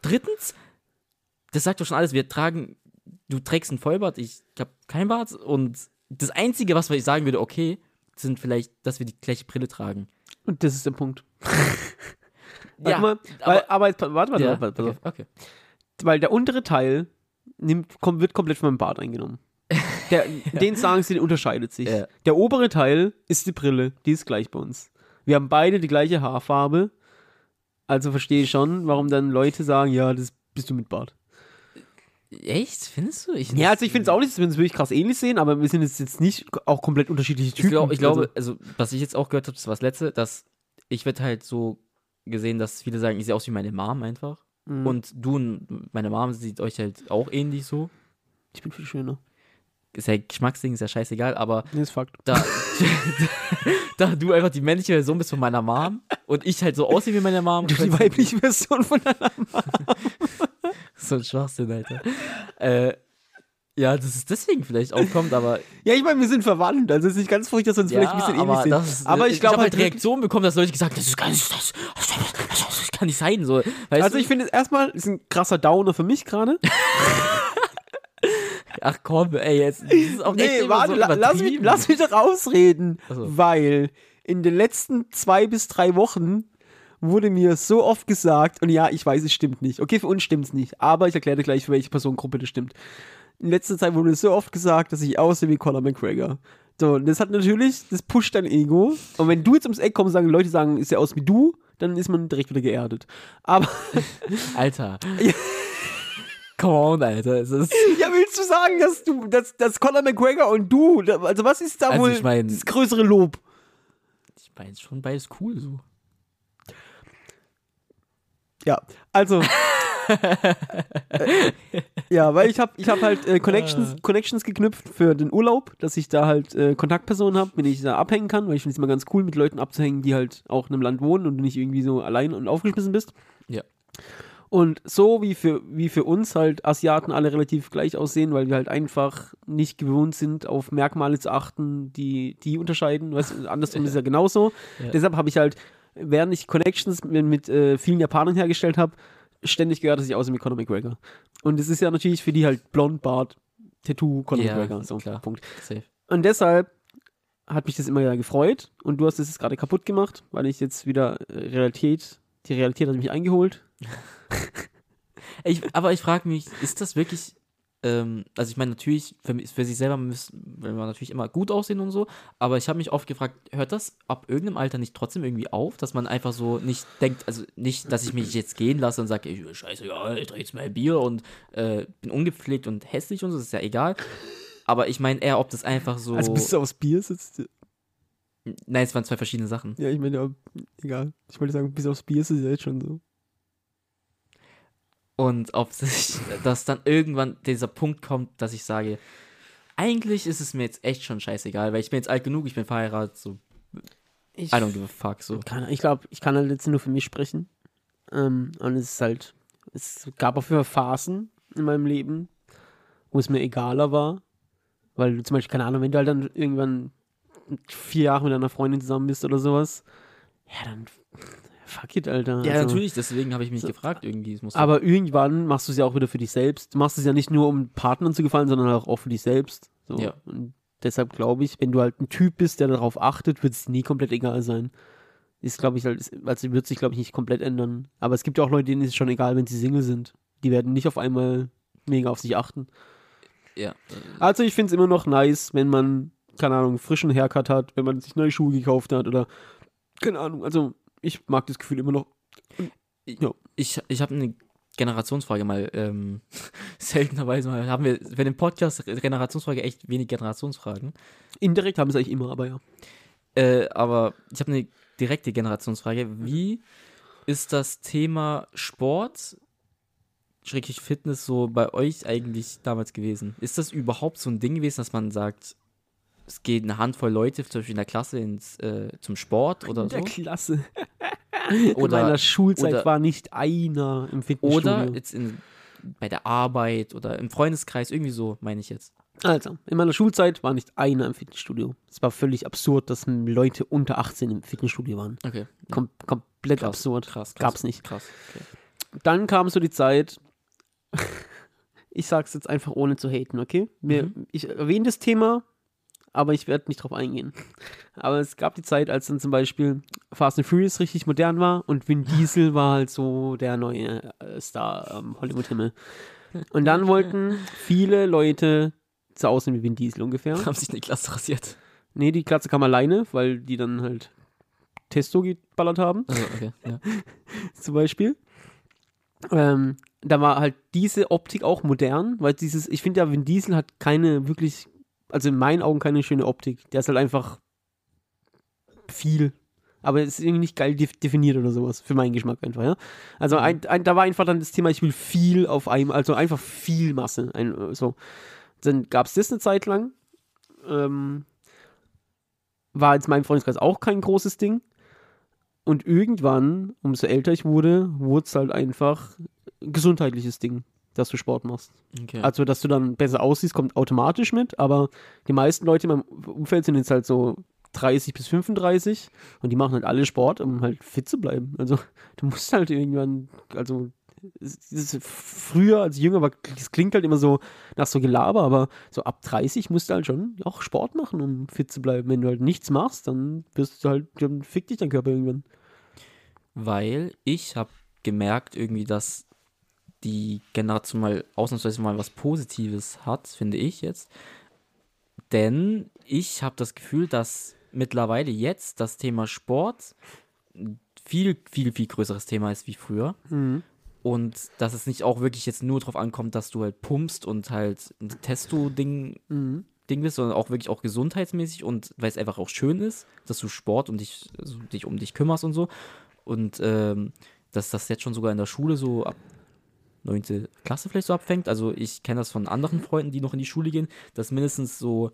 Drittens, das sagt doch schon alles, wir tragen, du trägst einen Vollbart, ich habe kein Bart und das Einzige, was ich sagen würde, okay, sind vielleicht, dass wir die gleiche Brille tragen. Und das ist der Punkt. Warte Ja, mal, aber- weil, aber jetzt, warte, warte, Ja, warte, warte, okay, okay. weil der untere Teil nimmt, kommt, wird komplett von meinem Bart eingenommen. Der, den sagen sie, der unterscheidet sich. Ja. Der obere Teil ist die Brille, die ist gleich bei uns. Wir haben beide die gleiche Haarfarbe, also verstehe ich schon, warum dann Leute sagen, ja, das bist du mit Bart. Echt? Findest du? Ich, Ja, also ich finde es auch nicht, dass wir uns wirklich krass ähnlich sehen, aber wir sind jetzt, jetzt nicht auch komplett unterschiedliche Typen. ich, glaub, ich glaube, Also, also, was ich jetzt auch gehört habe, das war das Letzte, dass ich werde halt so gesehen, dass viele sagen, ich sehe aus wie meine Mom einfach. Mhm. Und du und meine Mom sieht euch halt auch ähnlich so. ich bin viel schöner. Ist ja Geschmacksding, ist ja scheißegal, aber Das ist Fakt. da, da du einfach die männliche Version bist von meiner Mom und ich halt so aussehe wie meine Mom. Du die weibliche Version von deiner so ein Schwachsinn, Alter. Äh, ja, dass es deswegen vielleicht auch kommt, aber. Ja, ich meine, wir sind verwandt, also es ist nicht ganz furchtbar, dass wir uns vielleicht ein bisschen ähnlich sind. das ist, aber ich glaube habe halt halt Reaktionen bekommen, dass Leute gesagt haben, das ist gar nicht, das, das, das, das kann nicht sein. So. Also du? ich finde es erstmal ist ein krasser Downer für mich gerade. Ach komm, ey, jetzt. Das ist auch Nee, warte, so la- lass, mich, lass mich doch ausreden. So. Weil in den letzten zwei bis drei Wochen wurde mir so oft gesagt, und ja, ich weiß, es stimmt nicht. Okay, für uns stimmt es nicht, aber ich erkläre dir gleich, für welche Personengruppe das stimmt. In letzter Zeit wurde mir so oft gesagt, dass ich aussehe wie Conor McGregor. So, und das hat natürlich, das pusht dein Ego. Und wenn du jetzt ums Eck kommst und sagen, Leute sagen, ist er aus wie du, dann ist man direkt wieder geerdet. Aber, Alter. Come on, Alter. Ja, willst du sagen, dass du, dass, dass Conor McGregor und du, also was ist da Also wohl ich mein- das größere Lob? ich meine, schon beides cool so. Ja, also. äh, ja, weil ich habe ich hab halt äh, Connections, Connections geknüpft für den Urlaub, dass ich da halt äh, Kontaktpersonen habe, mit denen ich da abhängen kann, weil ich finde es immer ganz cool, mit Leuten abzuhängen, die halt auch in einem Land wohnen und du nicht irgendwie so allein und aufgeschmissen bist. Ja. Und so wie für, wie für uns halt Asiaten alle relativ gleich aussehen, weil wir halt einfach nicht gewohnt sind, auf Merkmale zu achten, die die unterscheiden. Weißt, andersrum ist ja genauso. Ja. Deshalb habe ich halt, während ich Connections mit, mit äh, vielen Japanern hergestellt habe, ständig gehört, dass ich aussehe wie Conor McGregor. Und es ist ja natürlich für die halt blond, Bart, Tattoo, Conor Ja, McGregor. So, klar. Punkt. Safe. Und deshalb hat mich das immer wieder gefreut. Und du hast es jetzt gerade kaputt gemacht, weil ich jetzt wieder äh, Realität, die Realität hat mich eingeholt. Ich, aber ich frage mich, ist das wirklich, ähm, also ich meine, natürlich, für, für sich selber müssen, will man natürlich immer gut aussehen und so, aber ich habe mich oft gefragt, hört das ab irgendeinem Alter nicht trotzdem irgendwie auf, dass man einfach so nicht denkt, also nicht, dass ich mich jetzt gehen lasse und sage, ey, scheiße, ja, ich trinke jetzt mal ein Bier und äh, bin ungepflegt und hässlich und so, das ist ja egal. Aber ich meine eher, ob das einfach so. Also bist du aus Bier sitzt. Nein, es waren zwei verschiedene Sachen. Ja, ich meine, ja, egal. Ich wollte sagen, bis aufs Bier ist es ja jetzt schon so. Und ob sich, dass dann irgendwann dieser Punkt kommt, dass ich sage, eigentlich ist es mir jetzt echt schon scheißegal, weil ich bin jetzt alt genug, ich bin verheiratet, so, Ich, I don't give a fuck, so. kann, ich glaube, ich kann halt jetzt nur für mich sprechen. Ähm, und es ist halt, es gab auf jeden Fall Phasen in meinem Leben, wo es mir egaler war. Weil du zum Beispiel, keine Ahnung, wenn du halt dann irgendwann vier Jahre mit einer Freundin zusammen bist oder sowas, ja, dann fuck it, Alter. Ja, Also, natürlich, deswegen habe ich mich gefragt, irgendwie. Aber irgendwann machst du es ja auch wieder für dich selbst. Du machst es ja nicht nur, um Partnern zu gefallen, sondern auch, auch für dich selbst. So. Ja. Und deshalb glaube ich, wenn du halt ein Typ bist, der darauf achtet, wird es nie komplett egal sein. Ist, glaube ich, halt, ist, also wird sich, glaube ich, nicht komplett ändern. Aber es gibt ja auch Leute, denen ist es schon egal, wenn sie Single sind. Die werden nicht auf einmal mega auf sich achten. ja. Also ich finde es immer noch nice, wenn man, keine Ahnung, frischen Haircut hat, wenn man sich neue Schuhe gekauft hat oder, keine Ahnung, also ich mag das Gefühl immer noch. Ich, ich habe eine Generationsfrage mal, ähm, seltenerweise mal, haben wir bei dem Podcast Generationsfrage echt wenig Generationsfragen. Indirekt haben sie eigentlich immer, aber ja. Äh, aber ich habe eine direkte Generationsfrage. Wie ist das Thema Sport, schrägstrich Fitness, so bei euch eigentlich damals gewesen? Ist das überhaupt so ein Ding gewesen, dass man sagt, es geht eine Handvoll Leute, zum Beispiel in der Klasse, ins, äh, zum Sport oder In so? der Klasse. in Oder- meiner Schulzeit oder- war nicht einer im Fitnessstudio. Oder jetzt in, bei der Arbeit oder im Freundeskreis, irgendwie so, meine ich jetzt. Also, in meiner Schulzeit war nicht einer im Fitnessstudio. Es war völlig absurd, dass Leute unter 18 im Fitnessstudio waren. Okay. Kom komplett Krass, absurd. Krass, krass. Gab's nicht. Krass. Okay. Dann kam so die Zeit, ich sag's jetzt einfach ohne zu haten, okay? Mir, Mhm. Ich erwähne das Thema, aber ich werde nicht drauf eingehen. Aber es gab die Zeit, als dann zum Beispiel Fast and Furious richtig modern war und Vin Diesel war halt so der neue äh, Star am Hollywood-Himmel. Und dann wollten viele Leute so aussehen wie Vin Diesel ungefähr. Haben sich eine Klasse rasiert. Nee, die Klatze kam alleine, weil die dann halt Testo geballert haben, Also, okay. Ja. zum Beispiel. Ähm, da war halt diese Optik auch modern, weil dieses, ich finde ja, Vin Diesel hat keine wirklich, also in meinen Augen keine schöne Optik. Der ist halt einfach viel. Aber es ist irgendwie nicht geil def- definiert oder sowas, für meinen Geschmack einfach, ja. Also ein, ein, da war einfach dann das Thema, ich will viel auf einem, also einfach viel Masse. Ein, so. Dann gab es das eine Zeit lang. Ähm, war jetzt mein Freundeskreis auch kein großes Ding. Und irgendwann, umso älter ich wurde, wurde es halt einfach ein gesundheitliches Ding, dass du Sport machst. Okay. Also, dass du dann besser aussiehst, kommt automatisch mit, aber die meisten Leute in meinem Umfeld sind jetzt halt so 30 bis 35 und die machen halt alle Sport, um halt fit zu bleiben. Also, du musst halt irgendwann, also, früher als jünger, aber es klingt halt immer so nach so Gelaber, aber so ab 30 musst du halt schon auch Sport machen, um fit zu bleiben. Wenn du halt nichts machst, dann wirst du halt, dann fickt dich dein Körper irgendwann. weil ich habe gemerkt irgendwie, dass die Generation mal ausnahmsweise mal was Positives hat, finde ich jetzt. Denn ich habe das Gefühl, dass mittlerweile jetzt das Thema Sport ein viel, viel, viel größeres Thema ist wie früher. Mhm. Und dass es nicht auch wirklich jetzt nur darauf ankommt, dass du halt pumpst und halt ein Testo-Ding Mhm. Ding bist, sondern auch wirklich auch gesundheitsmäßig und weil es einfach auch schön ist, dass du Sport und dich, also dich um dich kümmerst und so. Und ähm, dass das jetzt schon sogar in der Schule so ab 9. Klasse vielleicht so abfängt. Also ich kenne das von anderen Freunden, die noch in die Schule gehen, dass mindestens so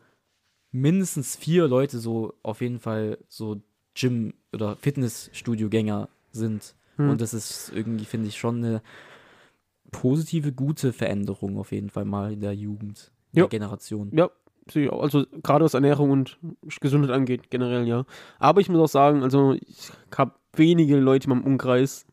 mindestens vier Leute so auf jeden Fall so Gym- oder Fitnessstudio-Gänger sind. Hm. Und das ist irgendwie, finde ich, schon eine positive, gute Veränderung auf jeden Fall mal in der Jugend, in Ja. der Generation. Ja, also gerade was Ernährung und Gesundheit angeht, generell ja. Aber ich muss auch sagen, also ich habe wenige Leute in meinem Umkreis,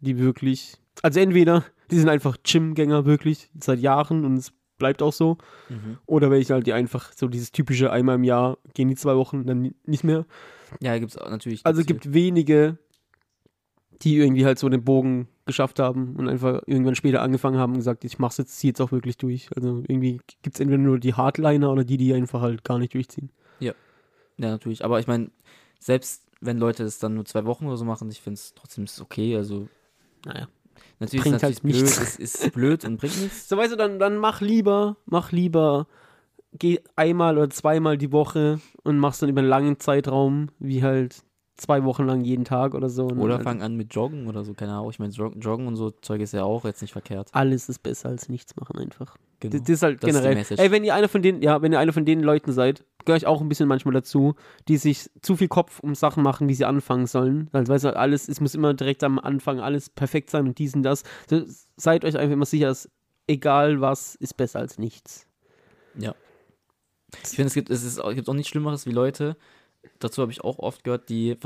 die wirklich, also entweder die sind einfach Gymgänger wirklich seit Jahren und es bleibt auch so, Mhm. oder welche halt die einfach so dieses typische einmal im Jahr gehen die zwei Wochen dann ni- nicht mehr. Ja, gibt es natürlich. Also es gibt's gibt wenige, die irgendwie halt so den Bogen geschafft haben und einfach irgendwann später angefangen haben und gesagt, ich mach's jetzt, zieh jetzt auch wirklich durch. Also irgendwie gibt es entweder nur die Hardliner oder die, die einfach halt gar nicht durchziehen. Ja, natürlich. Aber ich meine, selbst wenn Leute das dann nur zwei Wochen oder so machen, ich finde es trotzdem ist okay. Also Naja. Natürlich Bringt ist natürlich halt nichts. blöd, es ist blöd und bringt nichts. So, weißt du, dann, dann mach lieber, mach lieber, geh einmal oder zweimal die Woche und mach's dann über einen langen Zeitraum, wie halt zwei Wochen lang jeden Tag oder so. Und Oder halt fang an mit Joggen oder so, keine Ahnung. Ich meine, Jog- Joggen und so Zeug ist ja auch jetzt nicht verkehrt. Alles ist besser als nichts machen einfach. Genau. Das, das ist halt Das ist die generell. Message. Ey, wenn ihr einer von den, ja, wenn ihr einer von den Leuten seid, gehöre ich auch ein bisschen manchmal dazu, die sich zu viel Kopf um Sachen machen, wie sie anfangen sollen. Also weißt du, alles, es muss immer direkt am Anfang alles perfekt sein und dies und das. So, seid euch einfach immer sicher, dass egal was, ist besser als nichts. Ja. Ich finde, es gibt, es, ist, es gibt auch nichts Schlimmeres wie Leute, dazu habe ich auch oft gehört, die,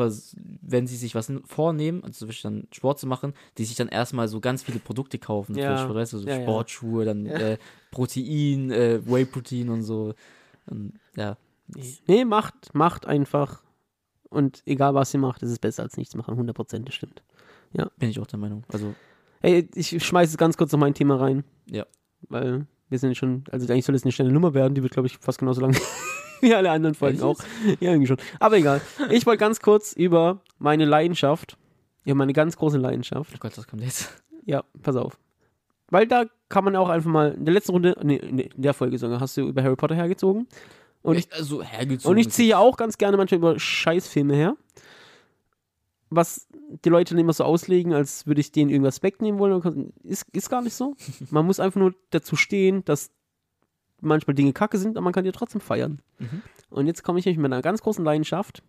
wenn sie sich was vornehmen, also zum Beispiel dann Sport zu machen, die sich dann erstmal so ganz viele Produkte kaufen. Ja. Für weißt du, so Ja, ja. Sportschuhe, dann Ja. äh, Protein, äh, Whey-Protein und so. Und, ja. Nee. nee, macht, macht einfach. Und egal was ihr macht, ist es besser als nichts machen. 100% das stimmt. Bin ich auch der Meinung. Also, Hey, ich schmeiße ganz kurz noch mein Thema rein. Ja. Weil wir sind schon, also eigentlich soll es eine schnelle Nummer werden, die wird, glaube ich, fast genauso lang wie alle anderen Folgen auch. Ja, irgendwie schon. Aber egal. Ich wollte ganz kurz über meine Leidenschaft, ja, meine ganz große Leidenschaft. oh Gott, was kommt jetzt? Ja, pass auf. Weil da kann man auch einfach mal, in der letzten Runde, nee, nee in der Folge sogar, hast du über Harry Potter hergezogen. Und Echt, also und ich ziehe auch ganz gerne manchmal über Scheißfilme her. Was die Leute dann immer so auslegen, als würde ich denen irgendwas wegnehmen wollen, ist, ist gar nicht so. Man muss einfach nur dazu stehen, dass manchmal Dinge kacke sind, aber man kann die trotzdem feiern. Mhm. Und jetzt komme ich nämlich mit einer ganz großen Leidenschaft,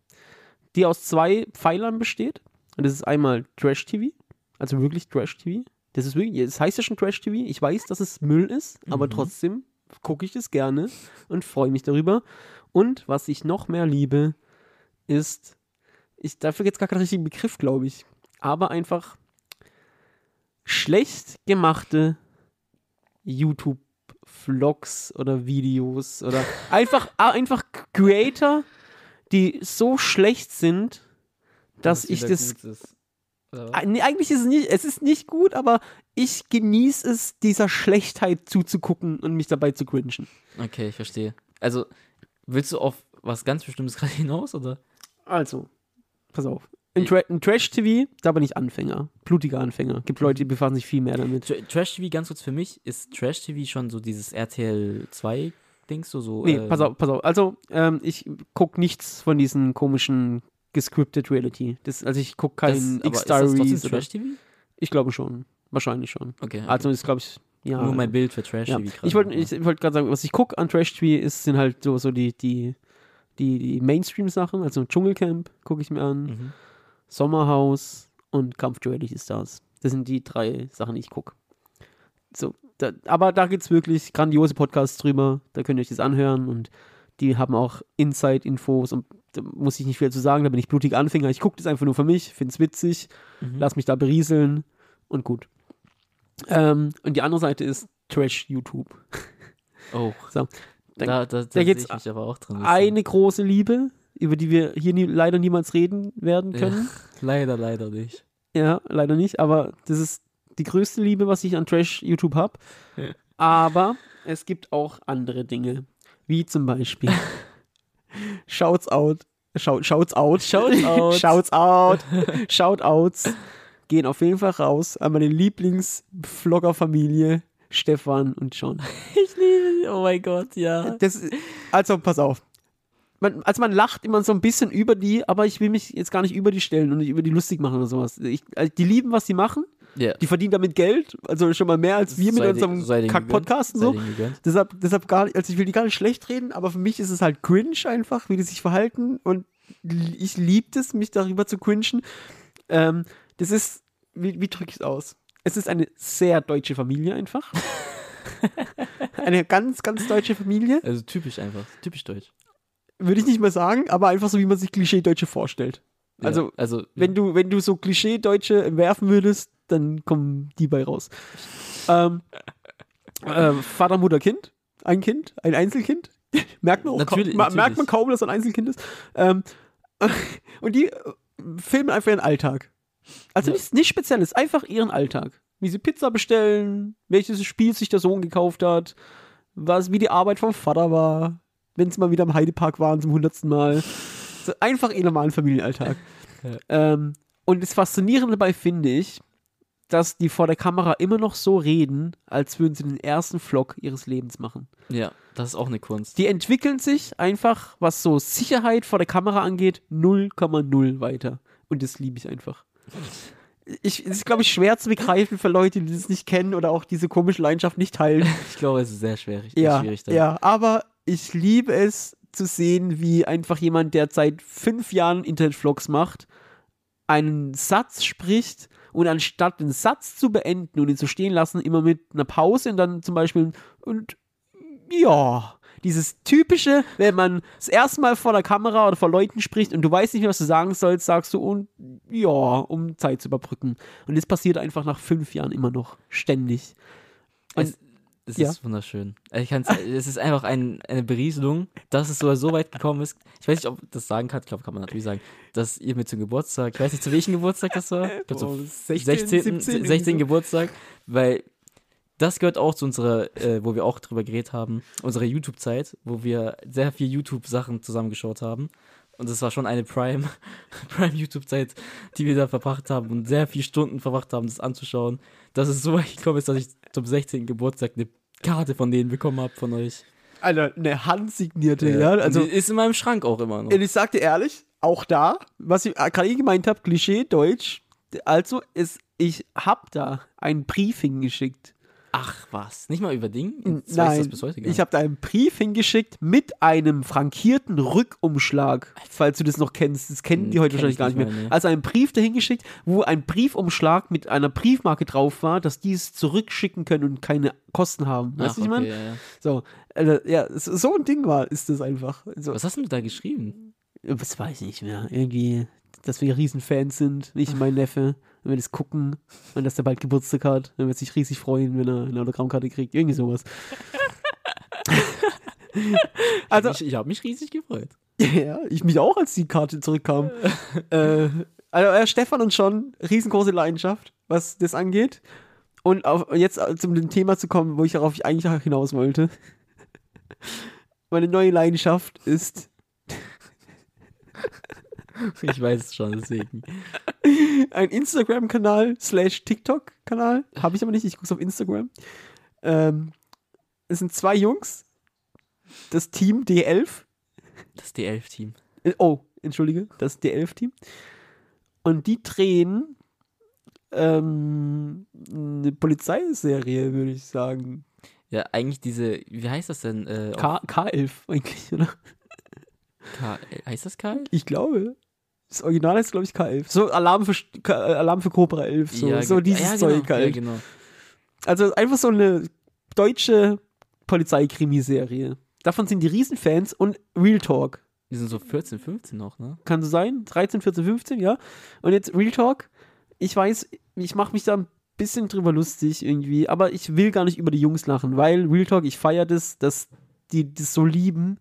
die aus zwei Pfeilern besteht. Und das ist einmal Trash-TV, also wirklich Trash-TV. Das ist wirklich, es heißt ja schon Trash-TV. Ich weiß, dass es Müll ist, aber Mhm. trotzdem gucke ich es gerne und freue mich darüber. Und was ich noch mehr liebe, ist, ich, dafür gibt es gar keinen richtigen Begriff, glaube ich, aber einfach schlecht gemachte YouTube-Vlogs oder Videos oder einfach, einfach Creator, die so schlecht sind, dass ich das Ah, Nee, eigentlich ist es nicht, es ist nicht gut, aber ich genieße es, dieser Schlechtheit zuzugucken und mich dabei zu cringen. Okay, ich verstehe. Also, willst du auf was ganz Bestimmtes gerade hinaus, oder? Also, pass auf. In, Tra in Trash-TV, da bin ich Anfänger. Blutiger Anfänger. Gibt Leute, die befassen sich viel mehr damit. Tra Trash-TV, ganz kurz für mich, ist Trash-TV schon so dieses RTL 2 Dings, so, so Nee, ähm, pass auf, pass auf. Also, ähm, ich gucke nichts von diesen komischen gescripted Reality. Das, also, ich gucke kein X-Diaries. Trash-TV? Ich glaube schon. Wahrscheinlich schon. Okay. okay. Also, das glaube ich, ja. Nur mein Bild für Ja. Trash-TV gerade. Ich wollte ich, ich wollt gerade sagen, was ich gucke an Trash TV ist, sind halt so, so die, die, die, die Mainstream-Sachen, also Dschungelcamp gucke ich mir an, Mhm. Sommerhaus und Kampf der Reality Stars. Das sind die drei Sachen, die ich gucke. So, da, aber da gibt es wirklich grandiose Podcasts drüber, da könnt ihr euch das anhören und die haben auch Inside-Infos und da muss ich nicht viel zu sagen, da bin ich blutiger Anfänger. Ich gucke das einfach nur für mich, finde es witzig, Mhm. lass mich da berieseln und gut. Ähm, und die andere Seite ist Trash-YouTube. Oh. So, Da, dann- da, da, da geht's ich mich aber auch drin. Eine große Liebe, über die wir hier nie, leider niemals reden werden Ja. können. Leider, leider nicht. Ja. leider nicht, aber das ist die größte Liebe, was ich an Trash-YouTube habe. Ja. Aber es gibt auch andere Dinge, wie zum Beispiel Shouts out. Shout, shouts out. Shouts out. shouts out. Shoutouts gehen auf jeden Fall raus an meine Lieblings-Vlogger-Familie Stefan und John. Ich liebe, oh mein Gott, ja. Das, also, pass auf. Man, also man lacht immer so ein bisschen über die, aber ich will mich jetzt gar nicht über die stellen und nicht über die lustig machen oder sowas. Ich, also die lieben, was sie machen. ja. Die verdienen damit Geld, also schon mal mehr als wir mit unserem Kack-Podcast und so. Deshalb, deshalb gar nicht, also ich will die gar nicht schlecht reden, aber für mich ist es halt cringe einfach, wie die sich verhalten und ich liebe es, mich darüber zu cringen. Ähm, das ist, wie, wie drücke ich es aus? Es ist eine sehr deutsche Familie einfach. eine ganz, ganz deutsche Familie. Also typisch einfach, typisch deutsch. Würde ich nicht mal sagen, aber einfach so, wie man sich Klischee-Deutsche vorstellt. Ja, Also, also wenn du, wenn du so Klischee-Deutsche werfen würdest, dann kommen die bei raus. Ähm, ähm, Vater, Mutter, Kind. Ein Kind, ein Einzelkind. merkt man auch Natürlich, kaum, natürlich. merkt man kaum, dass er ein Einzelkind ist. Ähm, und die äh, filmen einfach ihren Alltag. Also nichts, nichts Spezielles, einfach ihren Alltag. Wie sie Pizza bestellen, welches Spiel sich der Sohn gekauft hat, was, wie die Arbeit vom Vater war, wenn sie mal wieder im Heidepark waren zum hundertsten Mal. So einfach ihren normalen Familienalltag. Ja. Ähm, und das Faszinierende dabei finde ich, dass die vor der Kamera immer noch so reden, als würden sie den ersten Vlog ihres Lebens machen. ja, das ist auch eine Kunst. Die entwickeln sich einfach, was so Sicherheit vor der Kamera angeht, 0,0 weiter. Und das liebe ich einfach. Ich, es ist, glaube ich, schwer zu begreifen für Leute, die das nicht kennen oder auch diese komische Leidenschaft nicht teilen. Ich glaube, es ist sehr schwierig. ja, schwierig da. ja, aber ich liebe es zu sehen, wie einfach jemand, der seit fünf Jahren Internet-Vlogs macht, einen Satz spricht und anstatt den Satz zu beenden und ihn zu stehen lassen, immer mit einer Pause und dann zum Beispiel und ja, dieses typische, wenn man das erste Mal vor der Kamera oder vor Leuten spricht und du weißt nicht mehr, was du sagen sollst, sagst du und ja, um Zeit zu überbrücken. Und das passiert einfach nach fünf Jahren immer noch ständig. Es, es Ja. ist wunderschön. Ich kann's, es ist einfach ein, eine Berieselung, dass es sogar so weit gekommen ist. Ich weiß nicht, ob das sagen kann. Ich glaube, kann man natürlich sagen, dass ihr mir zum Geburtstag, ich weiß nicht, zu welchem Geburtstag das war. Ich glaube, Oh, zum 16, 16. 17, 16. irgendwie so. Geburtstag, weil das gehört auch zu unserer, äh, wo wir auch drüber geredet haben, unserer YouTube-Zeit, wo wir sehr viel YouTube-Sachen zusammengeschaut haben. Und das war schon eine Prime, Prime YouTube-Zeit, die wir da verbracht haben und sehr viele Stunden verbracht haben, das anzuschauen. Dass es so weit gekommen ist, dass ich zum 16. Geburtstag eine Karte von denen bekommen habe, von euch. Alter, eine handsignierte, ja. Also, Und die ist in meinem Schrank auch immer noch. und ich sag dir ehrlich, auch da, was ich äh, gerade gemeint habe, Klischee, Deutsch, also ist, ich hab da einen Brief hingeschickt. Ach was, nicht mal über Ding? Jetzt Nein, das bis heute gar ich habe da einen Brief hingeschickt mit einem frankierten Rückumschlag, falls du das noch kennst. Das kennen die Hm, heute kenn wahrscheinlich ich gar nicht nicht mehr. mehr, nee. Also einen Brief dahin geschickt, wo ein Briefumschlag mit einer Briefmarke drauf war, dass die es zurückschicken können und keine Kosten haben. Weißt du, ich meine? okay, ja, ja. So, also, ja, so ein Ding war, ist das einfach. Also, Was hast du da geschrieben? das weiß ich nicht mehr. Irgendwie, dass wir Riesenfans sind, ich und mein Neffe, wenn wir das gucken und dass der bald Geburtstag hat, dann wird sich riesig freuen, wenn er eine Autogrammkarte kriegt. Irgendwie sowas. also, ich ich habe mich riesig gefreut. ja, ich mich auch, als die Karte zurückkam. äh, also, äh, Stefan und schon, riesengroße Leidenschaft, was das angeht. Und auf, jetzt äh, zum dem Thema zu kommen, wo ich darauf eigentlich hinaus wollte. Meine neue Leidenschaft ist Ich weiß es schon, deswegen. ein Instagram-Kanal slash TikTok-Kanal. Habe ich aber nicht, ich gucke auf Instagram. Ähm, es sind zwei Jungs. Das Team D11. Das D11-Team. Äh, Oh, entschuldige, das D11-Team. Und die drehen ähm, eine Polizeiserie, würde ich sagen. Ja, eigentlich diese, wie heißt das denn? Äh, K K11 eigentlich, oder? K heißt das K? Ich glaube. Das Original ist, glaube ich, K11. So Alarm für, K- äh, Alarm für Cobra 11. So, ja, so dieses ja, Zeug genau, halt. Ja, genau. Also einfach so eine deutsche Polizeikrimiserie. Davon sind die Riesenfans und Real Talk. Die sind so 14, 15 noch, ne? Kann so sein? 13, 14, 15, ja. Und jetzt Real Talk. Ich weiß, ich mache mich da ein bisschen drüber lustig irgendwie, aber ich will gar nicht über die Jungs lachen, weil Real Talk, ich feiere das, dass die das so lieben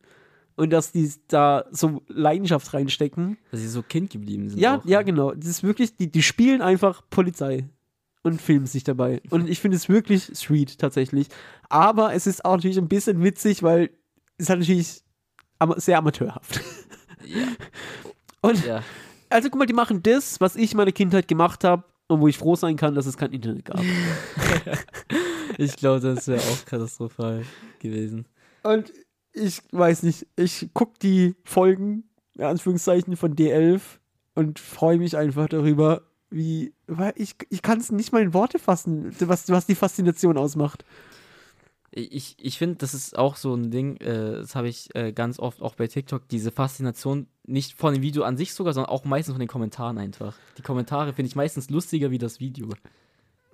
und dass die da so Leidenschaft reinstecken. Dass sie so Kind geblieben sind. Ja, auch, ja, ne? genau. Das ist wirklich, die, die spielen einfach Polizei und filmen sich dabei. Und ich finde es wirklich sweet, tatsächlich. Aber es ist auch natürlich ein bisschen witzig, weil es halt natürlich sehr amateurhaft. Und Ja. also guck mal, die machen das, was ich in meiner Kindheit gemacht habe und wo ich froh sein kann, dass es kein Internet gab. Ich glaube, das wäre auch katastrophal gewesen. Und ich weiß nicht, ich gucke die Folgen, in Anführungszeichen, von D11 und freue mich einfach darüber, wie, weil ich, ich kann es nicht mal in Worte fassen, was, was die Faszination ausmacht. Ich, ich finde, das ist auch so ein Ding, äh, das habe ich äh, ganz oft auch bei TikTok, diese Faszination nicht von dem Video an sich sogar, sondern auch meistens von den Kommentaren einfach. Die Kommentare finde ich meistens lustiger wie das Video.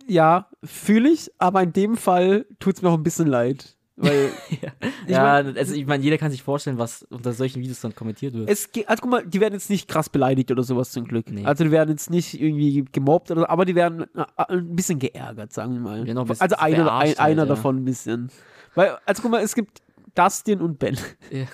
Ja, fühle ich, aber in dem Fall tut es mir auch ein bisschen leid. Weil ja, Ich ja mein- also ich meine, jeder kann sich vorstellen, was unter solchen Videos dann kommentiert wird. es geht, also guck mal, die werden jetzt nicht krass beleidigt oder sowas zum Glück. Nee. Also die werden jetzt nicht irgendwie gemobbt oder so, aber die werden äh, ein bisschen geärgert, sagen wir mal. Ja, also einer, ein, einer halt, davon ein bisschen. Weil, also guck mal, es gibt Dustin und Ben. ja.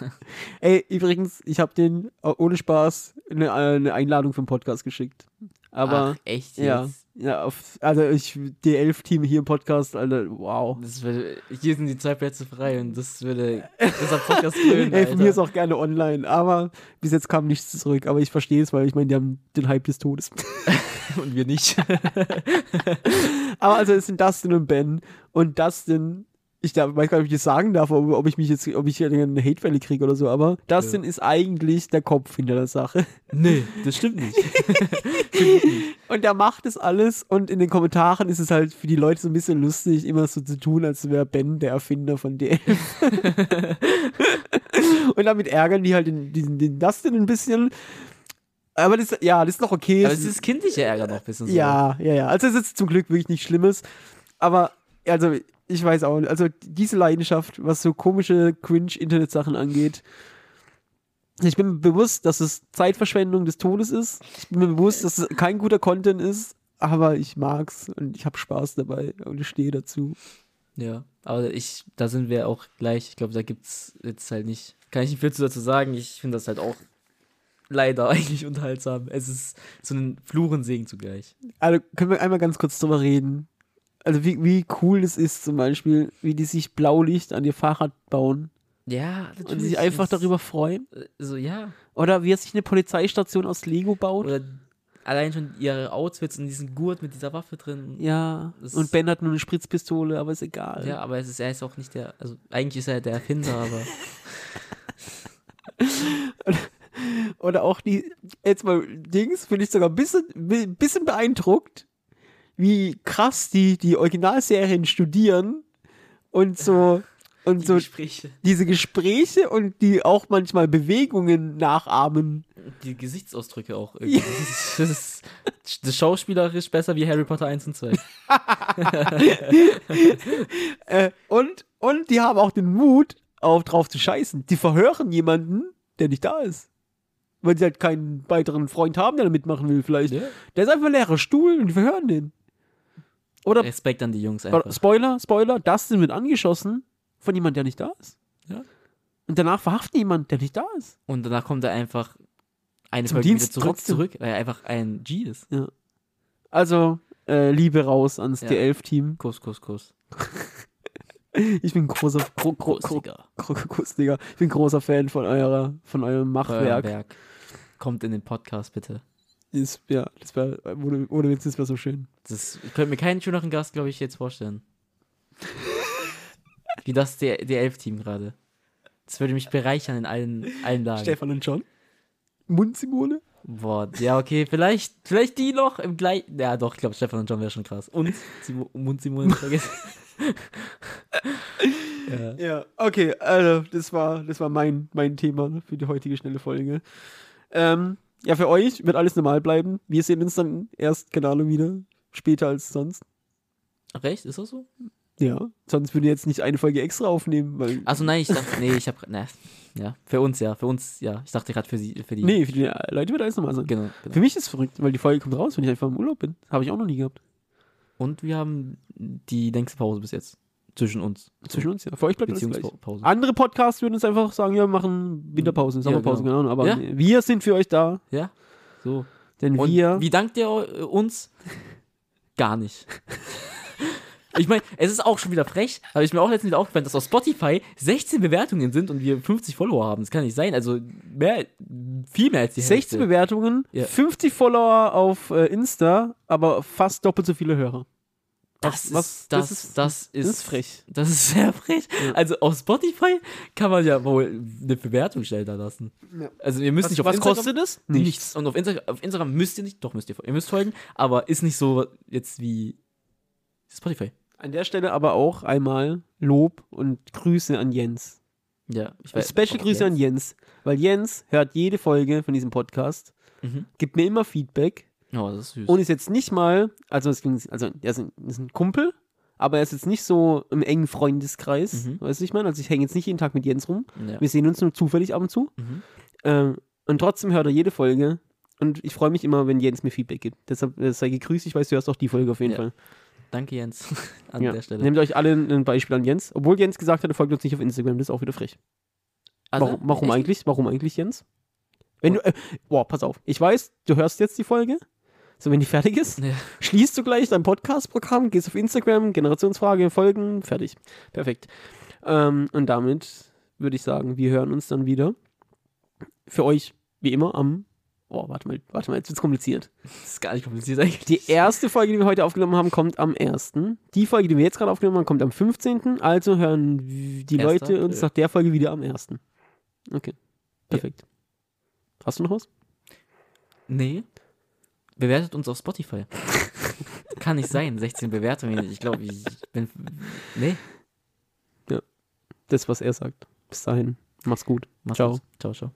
Ey, übrigens, ich habe den äh, ohne Spaß eine, eine Einladung für den Podcast geschickt. Aber Ach, echt jetzt? ja auf, also ich, die Elf-Team hier im Podcast, Alter, wow. Das würde, hier sind die zwei Plätze frei und das würde unser Podcast krönen, Ey, von mir ist auch gerne online, aber bis jetzt kam nichts zurück. Aber ich verstehe es, weil ich meine, die haben den Hype des Todes. Und wir nicht. aber also es sind Dustin und Ben und Dustin, ich da, weiß gar nicht, ob ich das sagen darf, ob, ob ich mich jetzt, ob ich hier eine Hate-Welle kriege oder so, aber Dustin ist eigentlich der Kopf hinter der Sache. nee, das stimmt nicht. Und der macht es alles und in den Kommentaren ist es halt für die Leute so ein bisschen lustig, immer so zu tun, als wäre Ben der Erfinder von DL. und damit ärgern die halt den, den, den Dustin ein bisschen. Aber das, ja, das ist noch okay. Aber es ist kindliche Ärger noch ein bisschen so. ja, ja, ja. Also es ist zum Glück wirklich nichts Schlimmes. Aber, also, ich weiß auch nicht. Also diese Leidenschaft, was so komische Cringe-Internet-Sachen angeht. Ich bin mir bewusst, dass es Zeitverschwendung des Todes ist. Ich bin mir bewusst, dass es kein guter Content ist. Aber ich mag's und ich habe Spaß dabei und ich stehe dazu. Ja, aber ich, da sind wir auch gleich. Ich glaube, da gibt's jetzt halt nicht, kann ich nicht viel zu dazu sagen. Ich finde das halt auch leider eigentlich unterhaltsam. Es ist so ein Fluch und Segen zugleich. Also können wir einmal ganz kurz drüber reden. Also wie, wie cool es ist zum Beispiel, wie die sich Blaulicht an ihr Fahrrad bauen Ja, und sich einfach darüber freuen. So, ja. Oder wie er sich eine Polizeistation aus Lego baut. Oder allein schon ihre Outfits und diesen Gurt mit dieser Waffe drin. Ja, Das- und Ben hat nur eine Spritzpistole, aber ist egal. Ja, aber es ist, er ist auch nicht der, also eigentlich ist er der Erfinder, aber Oder auch die, jetzt mal Dings, finde ich sogar ein bisschen, ein bisschen beeindruckt, wie krass die, die Originalserien studieren und so, und die so Gespräche, diese Gespräche und die auch manchmal Bewegungen nachahmen. die Gesichtsausdrücke auch irgendwie. Das, ist, das schauspielerisch besser wie Harry Potter 1 und 2. Äh, und, und die haben auch den Mut, auf drauf zu scheißen. Die verhören jemanden, der nicht da ist. Weil sie halt keinen weiteren Freund haben, der da mitmachen will, vielleicht. Ja. Der ist einfach ein leerer Stuhl und die verhören den. Oder, Respekt an die Jungs einfach. Spoiler, Spoiler, Dustin wird angeschossen von jemand, der nicht da ist. Ja. Und danach verhaften jemand, der nicht da ist. Und danach kommt er einfach eine Zum Folge Dienst zurück, trotzdem. zurück, weil er einfach ein G ist. Also, äh, Liebe raus ans Ja. D11-Team. Kuss, Kuss, Kuss. Ich bin großer, gro, gro. Ich bin großer Fan von eurer, von eurem Machwerk. Kommt in den Podcast, bitte. Ist, ja, das wäre, ohne, ohne Witz, das wäre so schön. Das, ich könnte mir keinen schöneren Gast, glaube ich, jetzt vorstellen. Wie das der, der Elf-Team gerade. Das würde mich bereichern in allen, allen Lagen. Stefan und John? Mundsimone? Boah, ja, okay, vielleicht, vielleicht die noch im gleichen. Ja, doch, ich glaube, Stefan und John wäre schon krass. Und Simo, Mund Simone nicht vergessen. ja. Ja, okay, also das war, das war mein, mein Thema für die heutige schnelle Folge. Ähm, ja, für euch wird alles normal bleiben. Wir sehen uns dann erst, keine Ahnung, wieder später als sonst. Recht, ist das so? Ja, sonst würden wir jetzt nicht eine Folge extra aufnehmen, weil. Also nein, ich dachte, nee, ich habe, ne, ja, für uns ja, für uns ja. Ich dachte gerade für sie, für die. Nee, für die Leute wird alles normal sein. Genau, genau. Für mich ist es verrückt, weil die Folge kommt raus, wenn ich einfach im Urlaub bin. Habe ich auch noch nie gehabt. Und wir haben die längste Pause bis jetzt. Zwischen uns. Zwischen uns, ja. Für euch bleibt alles gleich. Beziehungspause. Andere Podcasts würden uns einfach sagen, ja, wir machen Winterpause, Ja, Sommerpause, genau. genau. Aber Ja. wir sind für euch da, Ja, so. denn Und wir. wie dankt ihr uns? Gar nicht. Ich meine, es ist auch schon wieder frech, habe ich mir auch letztens wieder aufgefallen, dass auf Spotify 16 Bewertungen sind und wir 50 Follower haben. Das kann nicht sein. Also mehr, viel mehr als die 16 Hälfte. Bewertungen, Ja. 50 Follower auf äh, Insta, aber fast doppelt so viele Hörer. Das, was- ist, das, das das, ist- ist, das ist frech. Das ist sehr frech. Also auf Spotify kann man ja wohl eine Bewertung stellen da lassen. Ja. Also ihr müsst Was, nicht auf was Instagram, kostet es? Nichts. Und auf, Insta auf Instagram müsst ihr nicht, doch müsst ihr, ihr müsst folgen, aber ist nicht so jetzt wie Spotify. An der Stelle aber auch einmal Lob und Grüße an Jens. Ja, ich weiß. Special Grüße an Jens, weil Jens hört jede Folge von diesem Podcast, Mhm. gibt mir immer Feedback Oh, das ist süß. und ist jetzt nicht mal, also, es ging, also er ist ein, Kumpel, aber er ist jetzt nicht so im engen Freundeskreis, Mhm. weißt du, ich meine? Also ich hänge jetzt nicht jeden Tag mit Jens rum. ja. Wir sehen uns nur zufällig ab und zu. Mhm. Ähm, und trotzdem hört er jede Folge. Und ich freue mich immer, wenn Jens mir Feedback gibt. Deshalb äh, sei gegrüßt. Ich weiß, du hörst auch die Folge auf jeden Ja. Fall. Danke, Jens, an Ja. der Stelle. Nehmt euch alle ein Beispiel an Jens. Obwohl Jens gesagt hat, er folgt uns nicht auf Instagram. Das ist auch wieder frech. Also, warum warum eigentlich? Warum eigentlich, Jens? Wenn du, äh, boah, pass auf. Ich weiß, du hörst jetzt die Folge. So, wenn die fertig ist, Ja. schließt du gleich dein Podcast-Programm, gehst auf Instagram, Generationsfrage, Folgen, fertig. Perfekt. Ähm, und damit würde ich sagen, wir hören uns dann wieder. Für euch, wie immer, am. Oh, warte mal, warte mal, jetzt wird's kompliziert. Das ist gar nicht kompliziert eigentlich. Die erste Folge, die wir heute aufgenommen haben, kommt am 1. Die Folge, die wir jetzt gerade aufgenommen haben, kommt am 15. Also hören die Erster Leute uns April. nach der Folge wieder am 1. Okay. Perfekt. Hast du noch was? Nee. Bewertet uns auf Spotify. Kann nicht sein, 16 Bewertungen. Ich glaube, ich bin. Nee. Das, was er sagt. Bis dahin. Mach's gut. Mach's Ciao. gut. Ciao, ciao.